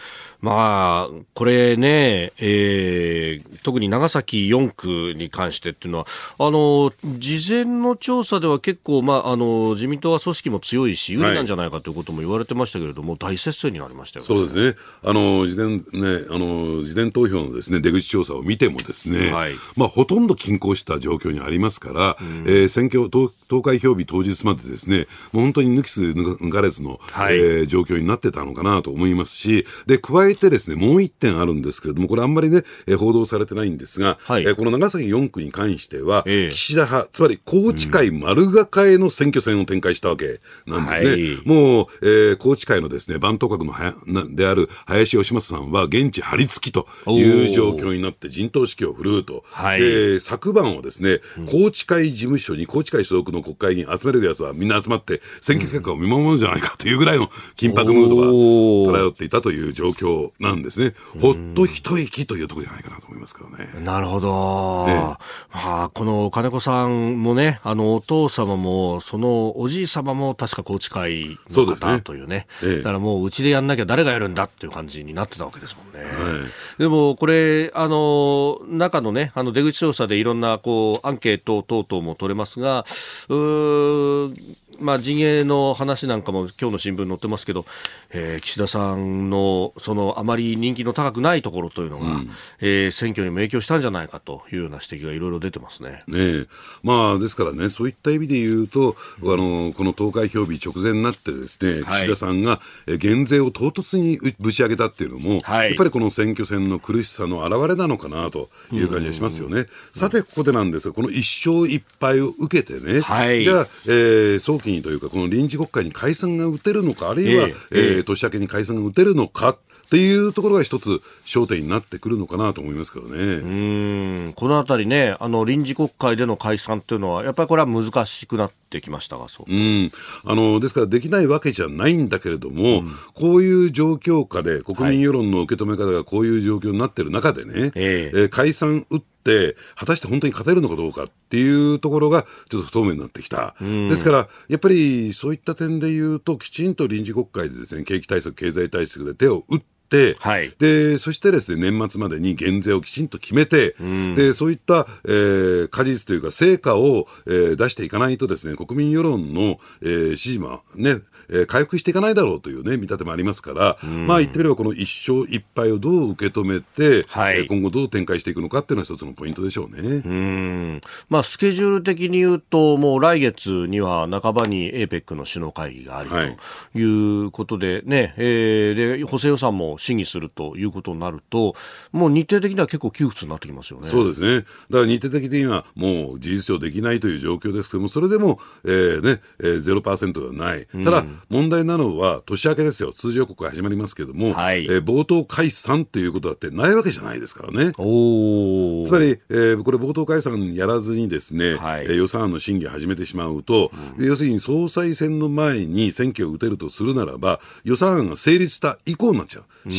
まあ、これね、えー特に長崎4区に関してっていうのは、あの、事前の調査では結構、まあ、あの、自民党は組織も強いし、有利なんじゃないかということも言われてましたけれども、大接戦になりましたよね。そうですね。あの、事前ね、あの、事前投票のですね、出口調査を見てもですね、はい。まあ、ほとんど均衡した状況にありますから、えー選挙投、投開票日当日までですね、もう本当に抜きつ抜かれつの、はい。えー状況になってたのかなと思いますし、で、加えてですね、もう一点あるんですけれども、これあんまりね、えー報道されてないんですが、はい。えーこの長崎4区に関しては、ええ。岸田派、つまり高知会丸がかえの選挙戦を展開したわけなんですね。はい。もう、えー高知会のですね、番頭閣のはやなである林義正さんは現地張り付きという状況になって陣頭指揮を振るうと。はい。で、昨晩はですね、高知会事務所に高知会所属の国会議員集めれるやつはみんな集まって選挙結果を見守るんじゃないかというぐらいの緊迫ムードが漂っていたという状況なんですね。ほっと一息というところじゃないかなと思いますけどね。なるほど。ええまあ、この金子さんもね、あの、お父様も、そのおじい様も確か高知会の方というね。ええだからもう、うちでやんなきゃ誰がやるんだっていう感じになってたわけですもんね。でも、これ、あの、中のね、あの、出口調査でいろんな、こう、アンケート等々も取れますが、うーまあ、陣営の話なんかも今日の新聞に載ってますけど、えー岸田さんのそのあまり人気の高くないところというのが、えー選挙にも影響したんじゃないかというような指摘がいろいろ出てますね。ねえ。まあ、ですからね、そういった意味で言うと、あのこの投開票日直前になってですね、はい。岸田さんがえ減税を唐突にぶち上げたっていうのも、はい。やっぱりこの選挙戦の苦しさの表れなのかなという感じがしますよね。さて、ここでなんですが、この一勝一敗を受けてね、はい。じゃあ、えー早期にというか、この臨時国会に解散が打てるのか、あるいは、えええー年明けに解散が打てるのか。っていうところが一つ焦点になってくるのかなと思いますけどね。うん。このあたりね、あの臨時国会での解散っていうのは、やっぱりこれは難しくなってきましたが、そううん。あのですから、できないわけじゃないんだけれども、うん、こういう状況下で、国民世論の受け止め方がこういう状況になってる中でね、はい、えー、解散打って、果たして本当に勝てるのかどうかっていうところが、ちょっと不透明になってきた。ですから、やっぱりそういった点で言うと、きちんと臨時国会でですね、景気対策、経済対策で手を打って、はい、でそしてですね年末までに減税をきちんと決めて、うん、でそういった、えー、果実というか成果を、えー、出していかないとですね国民世論の、えー、支持もねえー、回復していかないだろうというね、見立てもありますから、まあ言ってみればこの一勝一敗をどう受け止めて、はい、今後どう展開していくのかっていうのは一つのポイントでしょうね。うん。まあスケジュール的に言うと、もう来月には半ばに APEC の首脳会議がありということでね、はい、えー、で、補正予算も審議するということになると、もう日程的には結構窮屈になってきますよね。そうですね。だから日程的にはもう事実上できないという状況ですけども、それでも、えー、ね、えー、0%ではない。ただ、問題なのは、年明けですよ、通常国会始まりますけれども、はい、えー、冒頭解散ということだってないわけじゃないですからね。つまり、えー、これ、冒頭解散やらずにですね、はい、えー、予算案の審議を始めてしまうと、うん、要するに総裁選の前に選挙を打てるとするならば、予算案が成立した以降になっちゃう。うん、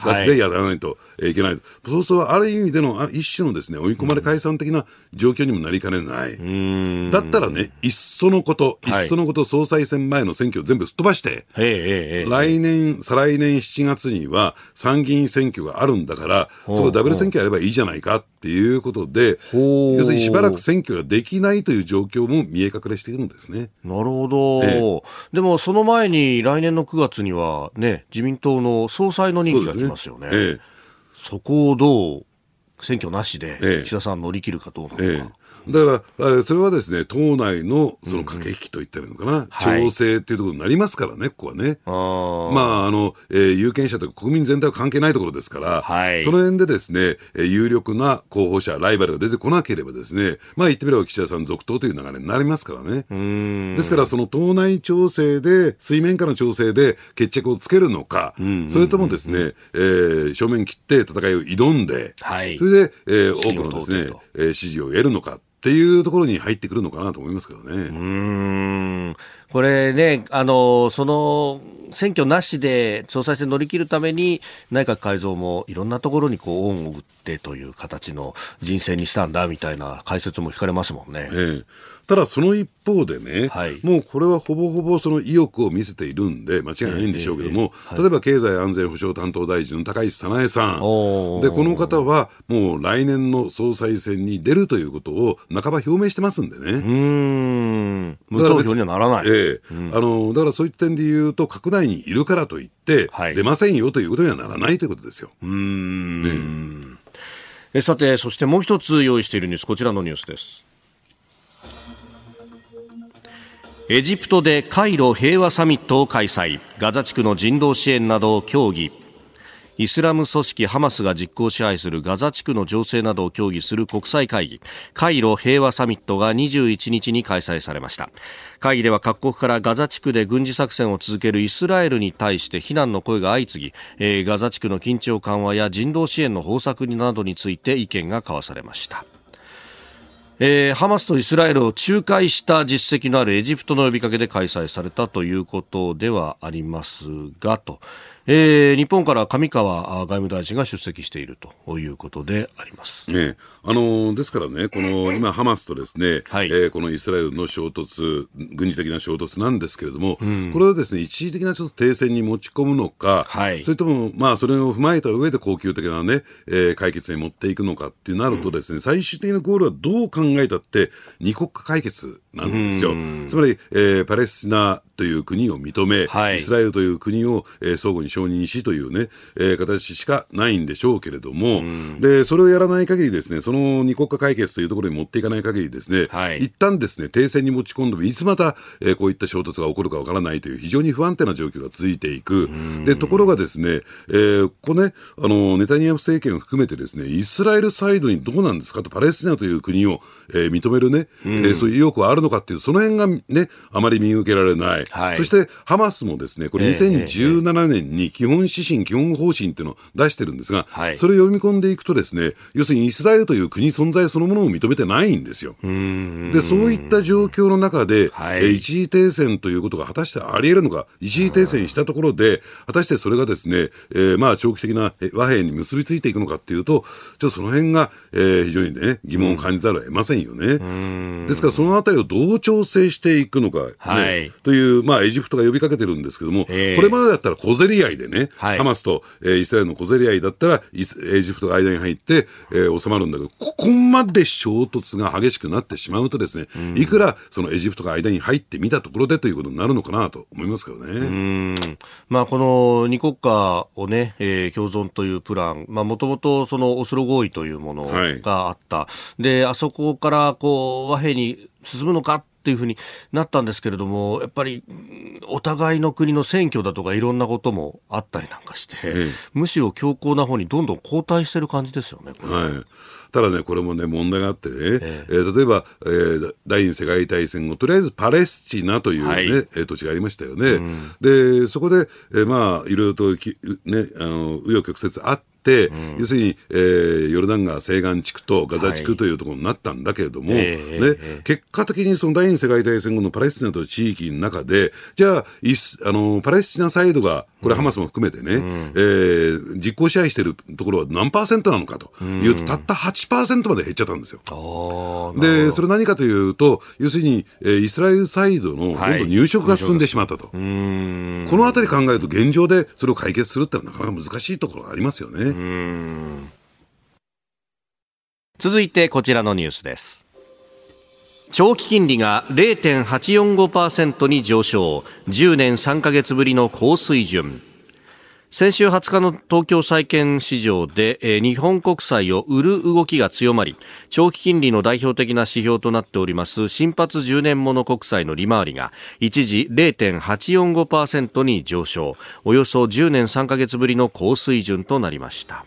456月でやらないといけない、はい、そうすると、ある意味での一種のですね追い込まれ解散的な状況にもなりかねない、だったらね、いっそのこと、い。っそのこと、総裁選前の選挙を全部すっ飛ばして、来年、再来年7月には参議院選挙があるんだから、そこダブル選挙やればいいじゃないかっていうことで、要するにしばらく選挙ができないという状況も見え隠れしているんですね。なるほど、ええ、でもその前に来年の9月にはね、自民党の総裁の任期が来ますよね。そ、ね。え、そこをどう選挙なしで岸田さん乗り切るかどうなのか。だから、それはですね、党内のその駆け引きと言ったらいいのかな、うん。うん、調整っていうところになりますからね、ここはね。あまあ、あの、えー、有権者と国民全体は関係ないところですから、はい、その辺でですね、有力な候補者、ライバルが出てこなければですね、まあ言ってみれば岸田さん続投という流れになりますからね。ですから、その党内調整で、水面下の調整で決着をつけるのか、それともですね、えー、正面切って戦いを挑んで、はい、それで、えー、多くのですね、えー、支持を得るのか。っていうところに入ってくるのかなと思いますけどね。うんこれね、あの、その、選挙なしで総裁選乗り切るために内閣改造もいろんなところにこう恩を売ってという形の人選にしたんだみたいな解説も聞かれますもんね。ええ、ただその一方でね、はい、もうこれはほぼほぼその意欲を見せているんで間違いないんでしょうけども、えーはい、例えば経済安全保障担当大臣の高市早苗さん。でこの方はもう来年の総裁選に出るということを半ば表明してますんでね。うん。無投票にはならない。ええうん、あのだからそういった点で言うと閣内にいるからといって、出ませんよということにはならないということですよ。うん、ね、えさてそしてもう一つ用意しているニュースこちらのニュースです。エジプトでカイロ平和サミットを開催。ガザ地区の人道支援などを協議。イスラム組織ハマスが実効支配するガザ地区の情勢などを協議する国際会議。カイロ平和サミットが21日に開催されました。会議では各国からガザ地区で軍事作戦を続けるイスラエルに対して非難の声が相次ぎ、えー、ガザ地区の緊張緩和や人道支援の方策などについて意見が交わされました。えー、ハマスとイスラエルを仲介した実績のあるエジプトの呼びかけで開催されたということではありますがと。えー、日本から上川外務大臣が出席しているということであります、ねあのですからね、この今、ハマスとですね、はい、えー、このイスラエルの衝突、軍事的な衝突なんですけれども、うん、これをですね一時的なちょっと停戦に持ち込むのか、はい、それとも、まあ、それを踏まえた上で恒久的なね、えー、解決に持っていくのかってなるとですね、うん、最終的なゴールはどう考えたって、二国家解決なんですよ。つまり、えー、パレスチナという国を認め、はい、イスラエルという国を、えー、相互に承認しというね、えー、形しかないんでしょうけれども、で、それをやらない限りですね、その二国家解決というところに持っていかない限りですね、はい、一旦ですね、停戦に持ち込んでも、いつまた、えー、こういった衝突が起こるかわからないという非常に不安定な状況が続いていく。で、ところがですね、えー、ここね、あの、ネタニヤフ政権を含めてですね、イスラエルサイドにどうなんですかと、パレスチナという国を、えー、認めるね、えー、そういう意欲はあるのかっていう、その辺がね、あまり見受けられない。はい、そして、ハマスもですね、これ2017年に基本指針、基本方針っていうのを出してるんですが、はい、それを読み込んでいくとですね、要するにイスラエルという国存在そのものを認めてないんですよ。で、そういった状況の中で、はい、え一時停戦ということが果たしてあり得るのか、一時停戦したところで、果たしてそれがですね、えー、まあ長期的な和平に結びついていくのかっていうと、ちょっとその辺が、えー、非常にね、疑問を感じざるを得ませんよね。ですから、そのあたりをどう調整していくのか、ね、はい、という、まあ、エジプトが呼びかけてるんですけども、えー、これまでだったら小競り合いでね、はい、ハマスと、えー、イスラエルの小競り合いだったら、エジプトが間に入って、えー、収まるんだけど、ここまで衝突が激しくなってしまうとですね、いくらそのエジプトが間に入ってみたところでということになるのかなと思いますけどね。まあ、この二国家をね、えー、共存というプラン、まあ、もともとそのオスロ合意というものがあった。はい、で、あそこからこう和平に進むのかっていうふうになったんですけれども、やっぱりお互いの国の選挙だとかいろんなこともあったりなんかして、ええ、むしろ強硬な方にどんどん後退してる感じですよね、はい、ただね、これもね、問題があってね、ええ。ー、例えば、えー、第二次世界大戦後、とりあえずパレスチナというね、はい、土地がありましたよね。うん、で、そこで、えー、まあ、いろいろとき、ね、あの、紆余曲折あって、うん、要するに、えー、ヨルダン川西岸地区とガザ地区というところになったんだけれども、はい、ね、結果的にその第二次世界大戦後のパレスチナという地域の中で、じゃあ、イスあのパレスチナサイドが、これ、ハマスも含めてね、うん、えー、実効支配しているところは何パーセントなのかというと、うん、たった8%まで減っちゃったんですよ。で、それ何かというと、要するに、えー、イスラエルサイドのどんどん入植が進んでしまったと。はい、このあたり考えると、現状でそれを解決するってのはなかなか難しいところがありますよね。続いてこちらのニュースです。長期金利が0.845%に上昇。10年3か月ぶりの高水準。先週20日の東京債券市場で、日本国債を売る動きが強まり長期金利の代表的な指標となっております新発10年もの国債の利回りが一時0.845%に上昇およそ10年3ヶ月ぶりの高水準となりました。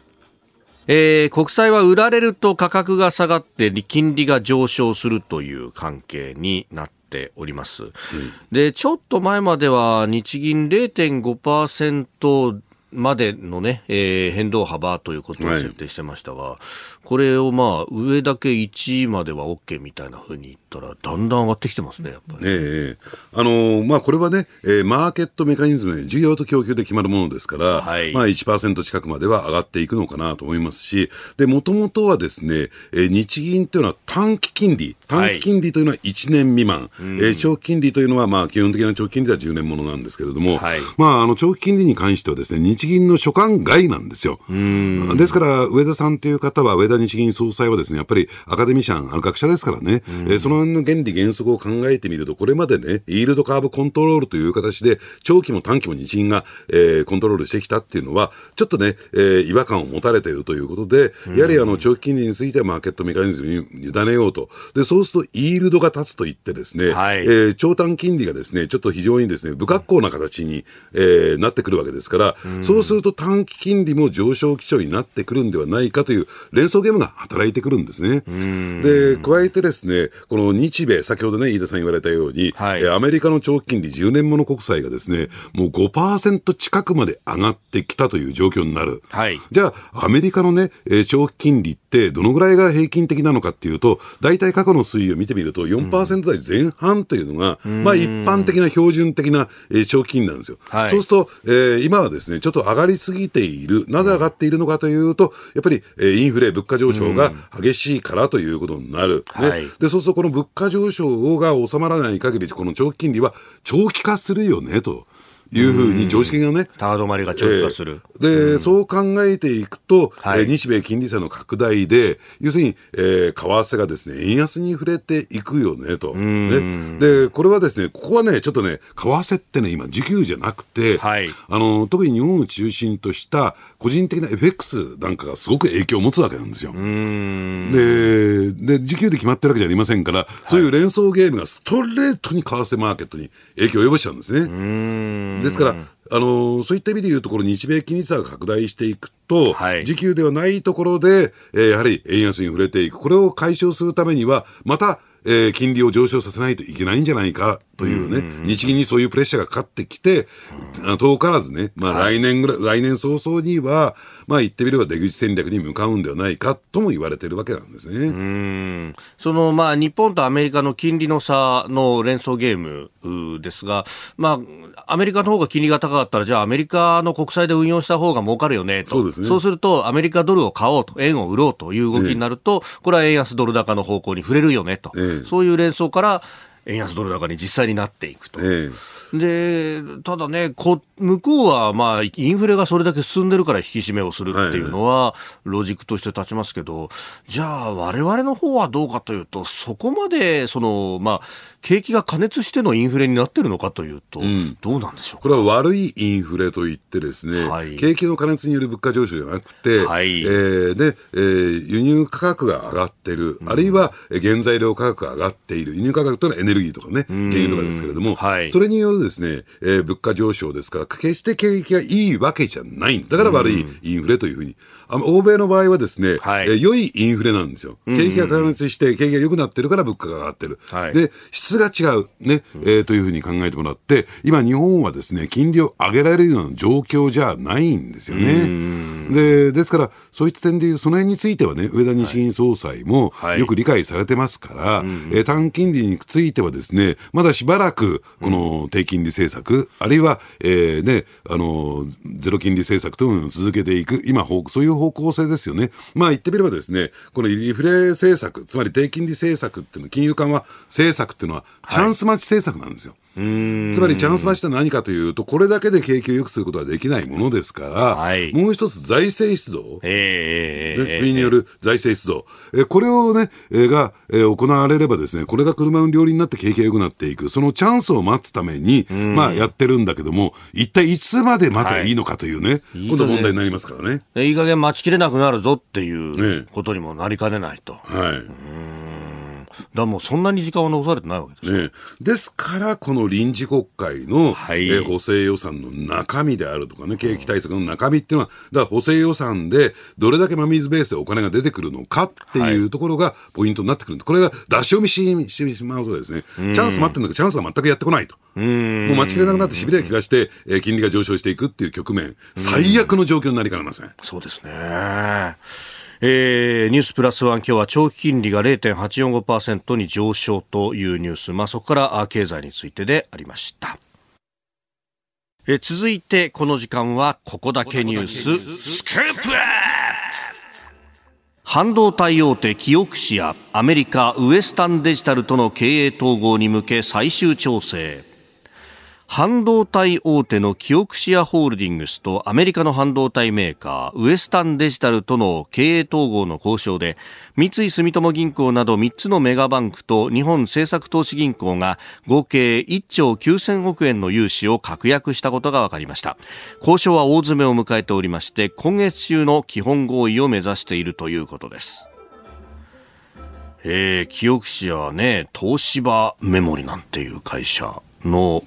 えー、国債は売られると価格が下がって金利が上昇するという関係になっております、うん、でちょっと前までは日銀0.5%までのね、えー、変動幅ということを設定してましたが、はい、これをまあ、上だけ1までは OK みたいなふうに言ったら、だんだん上がってきてますね、やっぱり。ええあのー、まあ、これはね、えー、マーケットメカニズムで需要と供給で決まるものですから、はい、まあ1%近くまでは上がっていくのかなと思いますし、で、もともとはですね、えー、日銀というのは短期金利、短期金利というのは1年未満、はい、えー、長期金利というのは、まあ、基本的な長期金利は10年ものなんですけれども、はい、まあ、あの、長期金利に関してはですね、日銀の所管外なんですよ。ですから、上田さんという方は、上田日銀総裁はですね、やっぱりアカデミシャン、学者ですからね、えー、その辺の原理原則を考えてみると、これまでね、イールドカーブコントロールという形で、長期も短期も日銀が、えー、コントロールしてきたっていうのは、ちょっとね、えー、違和感を持たれているということで、やはりあの、長期金利についてはマーケットメカニズムに委ねようと。で、そうすると、イールドが立つと言ってですね、はい、えー、長短金利がですね、ちょっと非常にですね、不格好な形に、えー、なってくるわけですから、そうすると短期金利も上昇基調になってくるんではないかという連想ゲームが働いてくるんですね。で、加えてですね、この日米、先ほどね、飯田さん言われたように、はい、アメリカの長期金利10年もの国債がですね、もう5%近くまで上がってきたという状況になる。はい、じゃあ、アメリカのね、長期金利ってどのぐらいが平均的なのかっていうと、大体過去の推移を見てみると4%台前半というのが、うん、まあ一般的な標準的な、長期金利なんですよ。はい、そうすると、えー、今はですね、ちょっと上がりすぎている。なぜ上がっているのかというと、やっぱり、えー、インフレ、物価上昇が激しいからということになる。ね、はい、で、そうするとこの物価上昇が収まらない限り、この長期金利は長期化するよね、と。いうふうに常識がね。高止まりが長期化する。えー、で、うん、そう考えていくと、はい、えー、日米金利差の拡大で、要するに、えー、為替がですね、円安に触れていくよね、と。ね。で、これはですね、ここはね、ちょっとね、為替ってね、今、時給じゃなくて、はい、あの、特に日本を中心とした個人的な FX なんかがすごく影響を持つわけなんですよ。で、で、時給で決まってるわけじゃありませんから、そういう連想ゲームがストレートに為替マーケットに影響を及ぼしちゃうんですね。ですから、あのそういった意味でいうと、ころ日米金利差が拡大していくと、はい、時給ではないところで、えー、やはり円安に触れていく、これを解消するためには、また、えー、金利を上昇させないといけないんじゃないかというね、日銀にそういうプレッシャーがかかってきて、遠からずね、まあ来年ぐらい、来年早々には、まあ言ってみれば出口戦略に向かうんではないかとも言われてるわけなんですね。うん。そのまあ日本とアメリカの金利の差の連想ゲームですが、まあアメリカの方が金利が高かったら、じゃあアメリカの国債で運用した方が儲かるよねと。そうですね。そうすると、アメリカドルを買おうと、円を売ろうという動きになると、これは円安ドル高の方向に触れるよねと。ええ。そういう連想から、円安ドル高に実際になっていくと。えで、ただね、こ向こうは、まあ、インフレがそれだけ進んでるから引き締めをするっていうのは、ロジックとして立ちますけど、じゃあ、我々の方はどうかというと、そこまで、その、まあ、景気が過熱してのインフレになってるのかというと、どうなんでしょうか？これは悪いインフレといってですね、はい景気の過熱による物価上昇じゃなくて、はいえーで、えー輸入価格が上がってる、あるいはえー原材料価格が上がっている、輸入価格というのはエネルギーとかね、原油とかですけれども、はいそれによるですね、えー物価上昇ですから、決して景気がいいわけじゃないんです。だから悪いインフレというふうに。あの欧米の場合はですね、はい。えー良いインフレなんですよ。景気が過熱して、景気が良くなってるから物価が上がってる。はい。で、質が違う、ね、えーというふうに考えてもらって、今日本はですね、金利を上げられるような状況じゃないんですよね。で、ですから、そういった点でいう、その辺についてはね、上田日銀総裁もはい。よく理解されてますから、えー短金利についてはですね、まだしばらく、この低金利政策、あるいは、えーね、あの、ゼロ金利政策というのを続けていく、今、方そういう方向性ですよね。まあ言ってみればですね、このリフレ政策、つまり低金利政策っていうのは、金融緩和政策っていうのは、チャンス待ち政策なんですよ。つまりチャンス待ちって何かというと、これだけで景気を良くすることはできないものですから、はい。もう一つ財政出動。ええええね、国による財政出動、えーこれをね、えーが、えー行われればですね、これが車の両輪になって景気が良くなっていく、そのチャンスを待つために、まあやってるんだけども、一体いつまで待てばいいのかというね、い今度問題になりますからね。いい加減待ちきれなくなるぞっていうねことにもなりかねないと。はい。だもうそんなに時間は残されてないわけです。ね、ですから、この臨時国会の、はいえー補正予算の中身であるとかね、景気対策の中身っていうのは、だから補正予算でどれだけ真水ベースでお金が出てくるのかっていうところがポイントになってくるんで、これが出し読みししてしまうとですね、チャンス待ってるんだけど、チャンスが全くやってこないと。もう待ちきれなくなってしびれが気がして、えー金利が上昇していくっていう局面、最悪の状況になりかねません。そうですね。えーニュースプラスワン今日は長期金利が0.845%に上昇というニュース、まあ、そこから経済についてでありました。えー続いてこの時間はここだけニュース。スクープ!半導体大手キオクシアアメリカウエスタンデジタルとの経営統合に向け最終調整。半導体大手のキオクシアホールディングスとアメリカの半導体メーカーウエスタンデジタルとの経営統合の交渉で三井住友銀行など3つのメガバンクと日本政策投資銀行が合計1兆9000億円の融資を確約したことが分かりました。交渉は大詰めを迎えておりまして今月中の基本合意を目指しているということです。えー、キオクシアはね、東芝メモリなんていう会社の、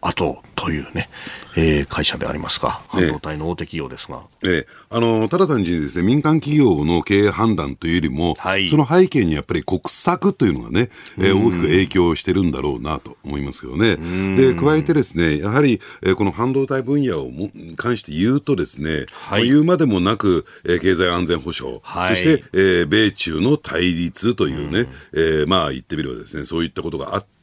後というね、えー会社でありますが、半導体の大手企業ですが。ええ、あの、ただ単純にですね、民間企業の経営判断というよりも、はい。その背景にやっぱり国策というのがね、えー大きく影響してるんだろうなと思いますよね。で、加えてですね、やはり、えーこの半導体分野をも関して言うとですね、はい。まあ言うまでもなく、えー経済安全保障、はい。そして、えー米中の対立というね、えーまあ言ってみればですね、そういったことがあって、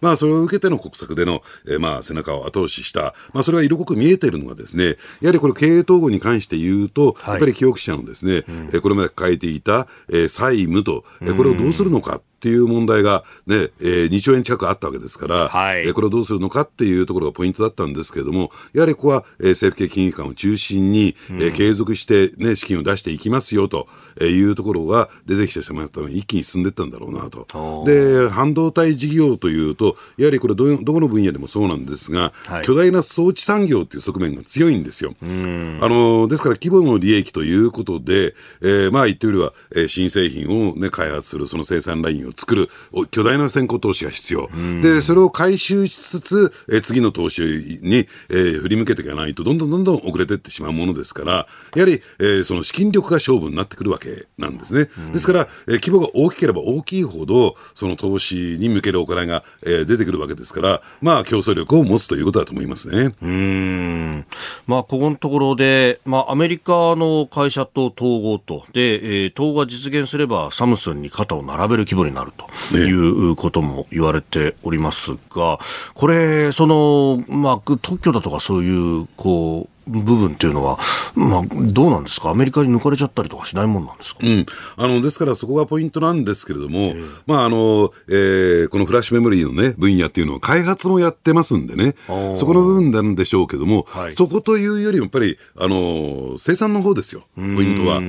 まあ、それを受けての国策での、えーまあ、背中を後押しした、まあ、それは色濃く見えているのがですね、やはりこれ経営統合に関して言うと、はいやっぱり記憶者のですね、えーこれまで抱えていた、えー債務と、えーこれをどうするのか。っていう問題がね、えー2兆円近くあったわけですから、はい。えーこれをどうするのかっていうところがポイントだったんですけれども、やはりここは、えー政府系金融機関を中心に、えー継続してね、資金を出していきますよとえーいうところが出てきてしまったので、一気に進んでいったんだろうなと。で、半導体事業というと、やはりこれど、どこの分野でもそうなんですが、はい。巨大な装置産業っていう側面が強いんですよ。あの、ですから規模の利益ということで、えーまあ言ってみれば、えー新製品をね、開発する、その生産ラインを作る巨大な先行投資が必要。で、それを回収しつつ、え次の投資に、えー、振り向けていかないと、どんどんどんどん遅れていってしまうものですから、やはり、えー、その資金力が勝負になってくるわけなんですね。ですから、えー、規模が大きければ大きいほど、その投資に向けるお金が、えー、出てくるわけですから、まあ、競争力を持つということだと思いますね。うん。まあ、ここのところで、まあ、アメリカの会社と統合と、で、えー、統合が実現すれば、サムスンに肩を並べる規模になるということも言われておりますが、これ、その、まあ、特許だとかそういう、こう、部分っていうのは、まあ、どうなんですか、アメリカに抜かれちゃったりとかしないもんなんですか、うん、あのですから、そこがポイントなんですけれども、まああのえー、このフラッシュメモリーの、ね、分野っていうのは、開発もやってますんでね、そこの部分なんでしょうけども、はい、そこというよりも、やっぱりあの生産の方ですよ、ポイントは。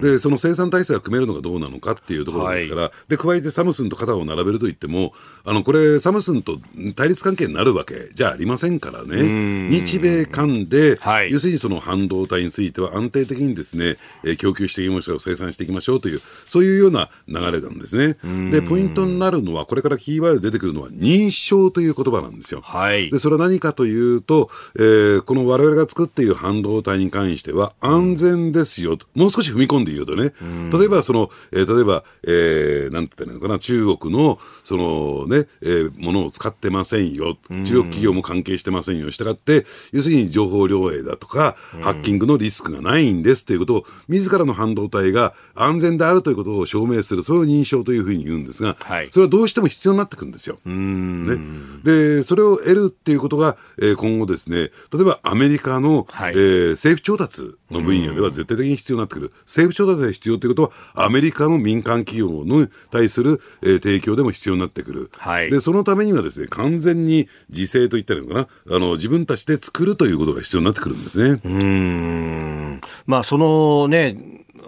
で、その生産体制が組めるのがどうなのかっていうところですから、はい、で加えてサムスンと肩を並べるといっても、あのこれ、サムスンと対立関係になるわけじゃありませんからね、日米間で、はい要するにその半導体については安定的にですね、えー、供給していきましょう、生産していきましょうという、そういうような流れなんですね。で、ポイントになるのは、これからキーワードで出てくるのは認証という言葉なんですよ。はい。で、それは何かというと、えー、この我々が作っている半導体に関しては安全ですよと、もう少し踏み込んで言うとね、例えばその、えー、例えば、えー、なんて言ったらいいのかな、中国の、そのね、えー、ものを使ってませんよ、中国企業も関係してませんよ、したがって、要するに情報漏洩だとか、ハッキングのリスクがないんですということを、自らの半導体が安全であるということを証明する、それを認証というふうに言うんですが、はい、それはどうしても必要になってくるんですよ。ね、で、それを得るっていうことが、えー、今後ですね、例えばアメリカの、はい、えー、政府調達の分野では絶対的に必要になってくる。政府調達で必要ということは、アメリカの民間企業に対する、えー、提供でも必要になってくる。はい、で、そのためにはですね、完全に自制といったらいいのかな、あの、自分たちで作るということが必要になってくるんですね。うんまあ、そのね、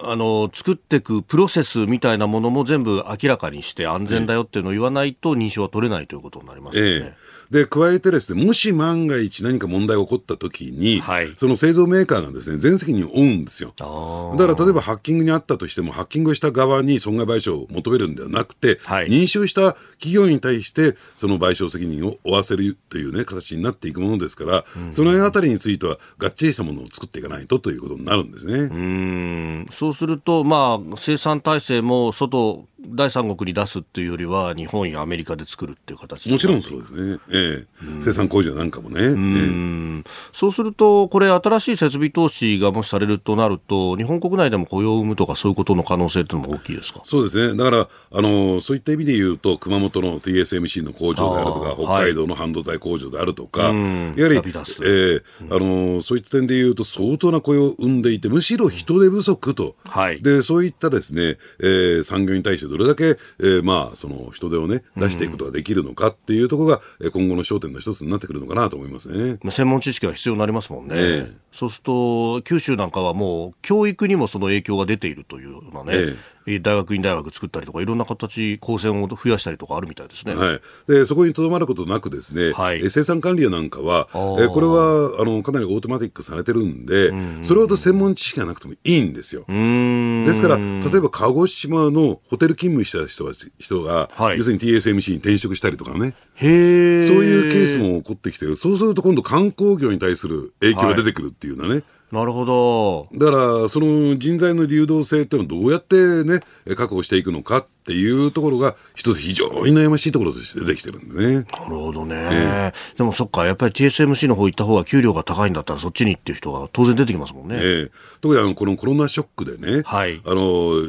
あの作っていくプロセスみたいなものも全部明らかにして安全だよっていうのを言わないと認証は取れないということになりますよね。ええで、加えてですね、もし万が一何か問題が起こった時に、はい、その製造メーカーがですね、全責任を負うんですよ。だから例えばハッキングにあったとしても、ハッキングした側に損害賠償を求めるんではなくて、はい、認証した企業に対して、その賠償責任を負わせるというね、形になっていくものですから、うん、その辺あたりについては、がっちりしたものを作っていかないとということになるんですね。うん。そうすると、まあ、生産体制も外、第三国に出すっていうよりは、日本やアメリカで作るっていう形もちろんそうですね、ええ、生産工場なんかもね、ええ、そうすると、これ、新しい設備投資がもしされるとなると、日本国内でも雇用を生むとか、そういうことの可能性っていうのも大きいですか？そうですね、だからあの、そういった意味で言うと、熊本の TSMC の工場であるとか、北海道の半導体工場であるとか、はい、やはり、ええあの、そういった点で言うと、相当な雇用を生んでいて、むしろ人手不足と、はい、でそういったですね、えー、産業に対してどれだけ、えー、まあ、その人手をね、出していくことができるのかっていうところが、うん、今後の焦点の一つになってくるのかなと思いますね。専門知識が必要になりますもんね。えー、そうすると、九州なんかはもう、教育にもその影響が出ているというようなね、えー大学院大学作ったりとか、いろんな形、高専を増やしたりとかあるみたいですね。はい、でそこにとどまることなくですね、はい、生産管理やなんかは、えこれはあのかなりオートマティックされてるんで、んそれほど専門知識がなくてもいいんですよ。ですから、例えば鹿児島のホテル勤務した人人が、はい、要するに TSMC に転職したりとかね、へそういうケースも起こってきてる、そうすると今度、観光業に対する影響が出てくるっていうのはね。なるほど。だから、その人材の流動性っていうのをどうやってね、確保していくのかっていうところが、一つ非常に悩ましいところとして出てきてるんでね。なるほどね。えー、でもそっか、やっぱり TSMC の方行った方が給料が高いんだったら、そっちにっていう人が当然出てきますもんね。えー、特にあのこのコロナショックでね、はい、あの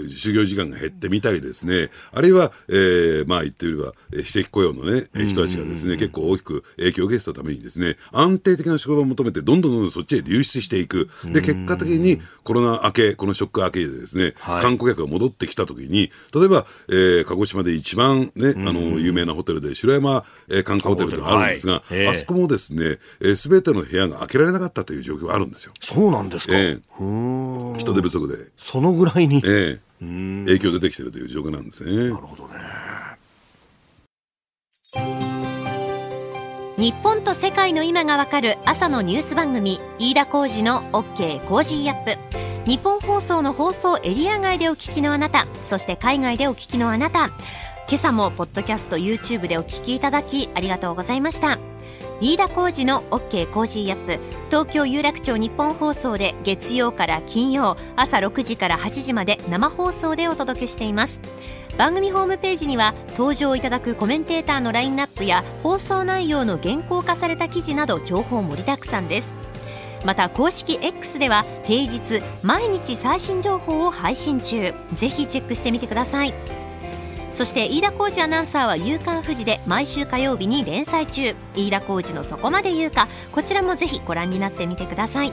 就業時間が減ってみたりですね、あるいは、えー、まあ言ってみれば、非正規雇用のね、人たちがですね、結構大きく影響を受けてたためにですね、安定的な職場を求めて、どんどんどんどんそっちへ流出していく。で、結果的にコロナ明け、このショック明けでですね、はい、観光客が戻ってきたときに、例えば、えー、鹿児島で一番ね、あの、有名なホテルで、城山、えー、観光ホテルというのがあるんですが、はい、あそこもですね、す、え、べ、ての部屋が開けられなかったという状況があるんですよ。そうなんですか、えー、人手不足で。そのぐらいに、えー、影響出てきてるという状況なんですね。なるほどね。日本と世界の今がわかる朝のニュース番組飯田浩二の OK コージーアップ。日本放送の放送エリア外でお聞きのあなたそして海外でお聞きのあなた。今朝もポッドキャスト YouTube でお聞きいただきありがとうございました。飯田浩二の OK コージーアップ。東京有楽町日本放送で月曜から金曜朝6時から8時まで生放送でお届けしています。番組ホームページには登場いただくコメンテーターのラインナップや放送内容の原稿化された記事など情報盛りだくさんです。また公式 X では平日毎日最新情報を配信中。ぜひチェックしてみてください。そして飯田浩二アナウンサーは「夕刊富士」で毎週火曜日に連載中。飯田浩二のそこまで言うかこちらもぜひご覧になってみてください。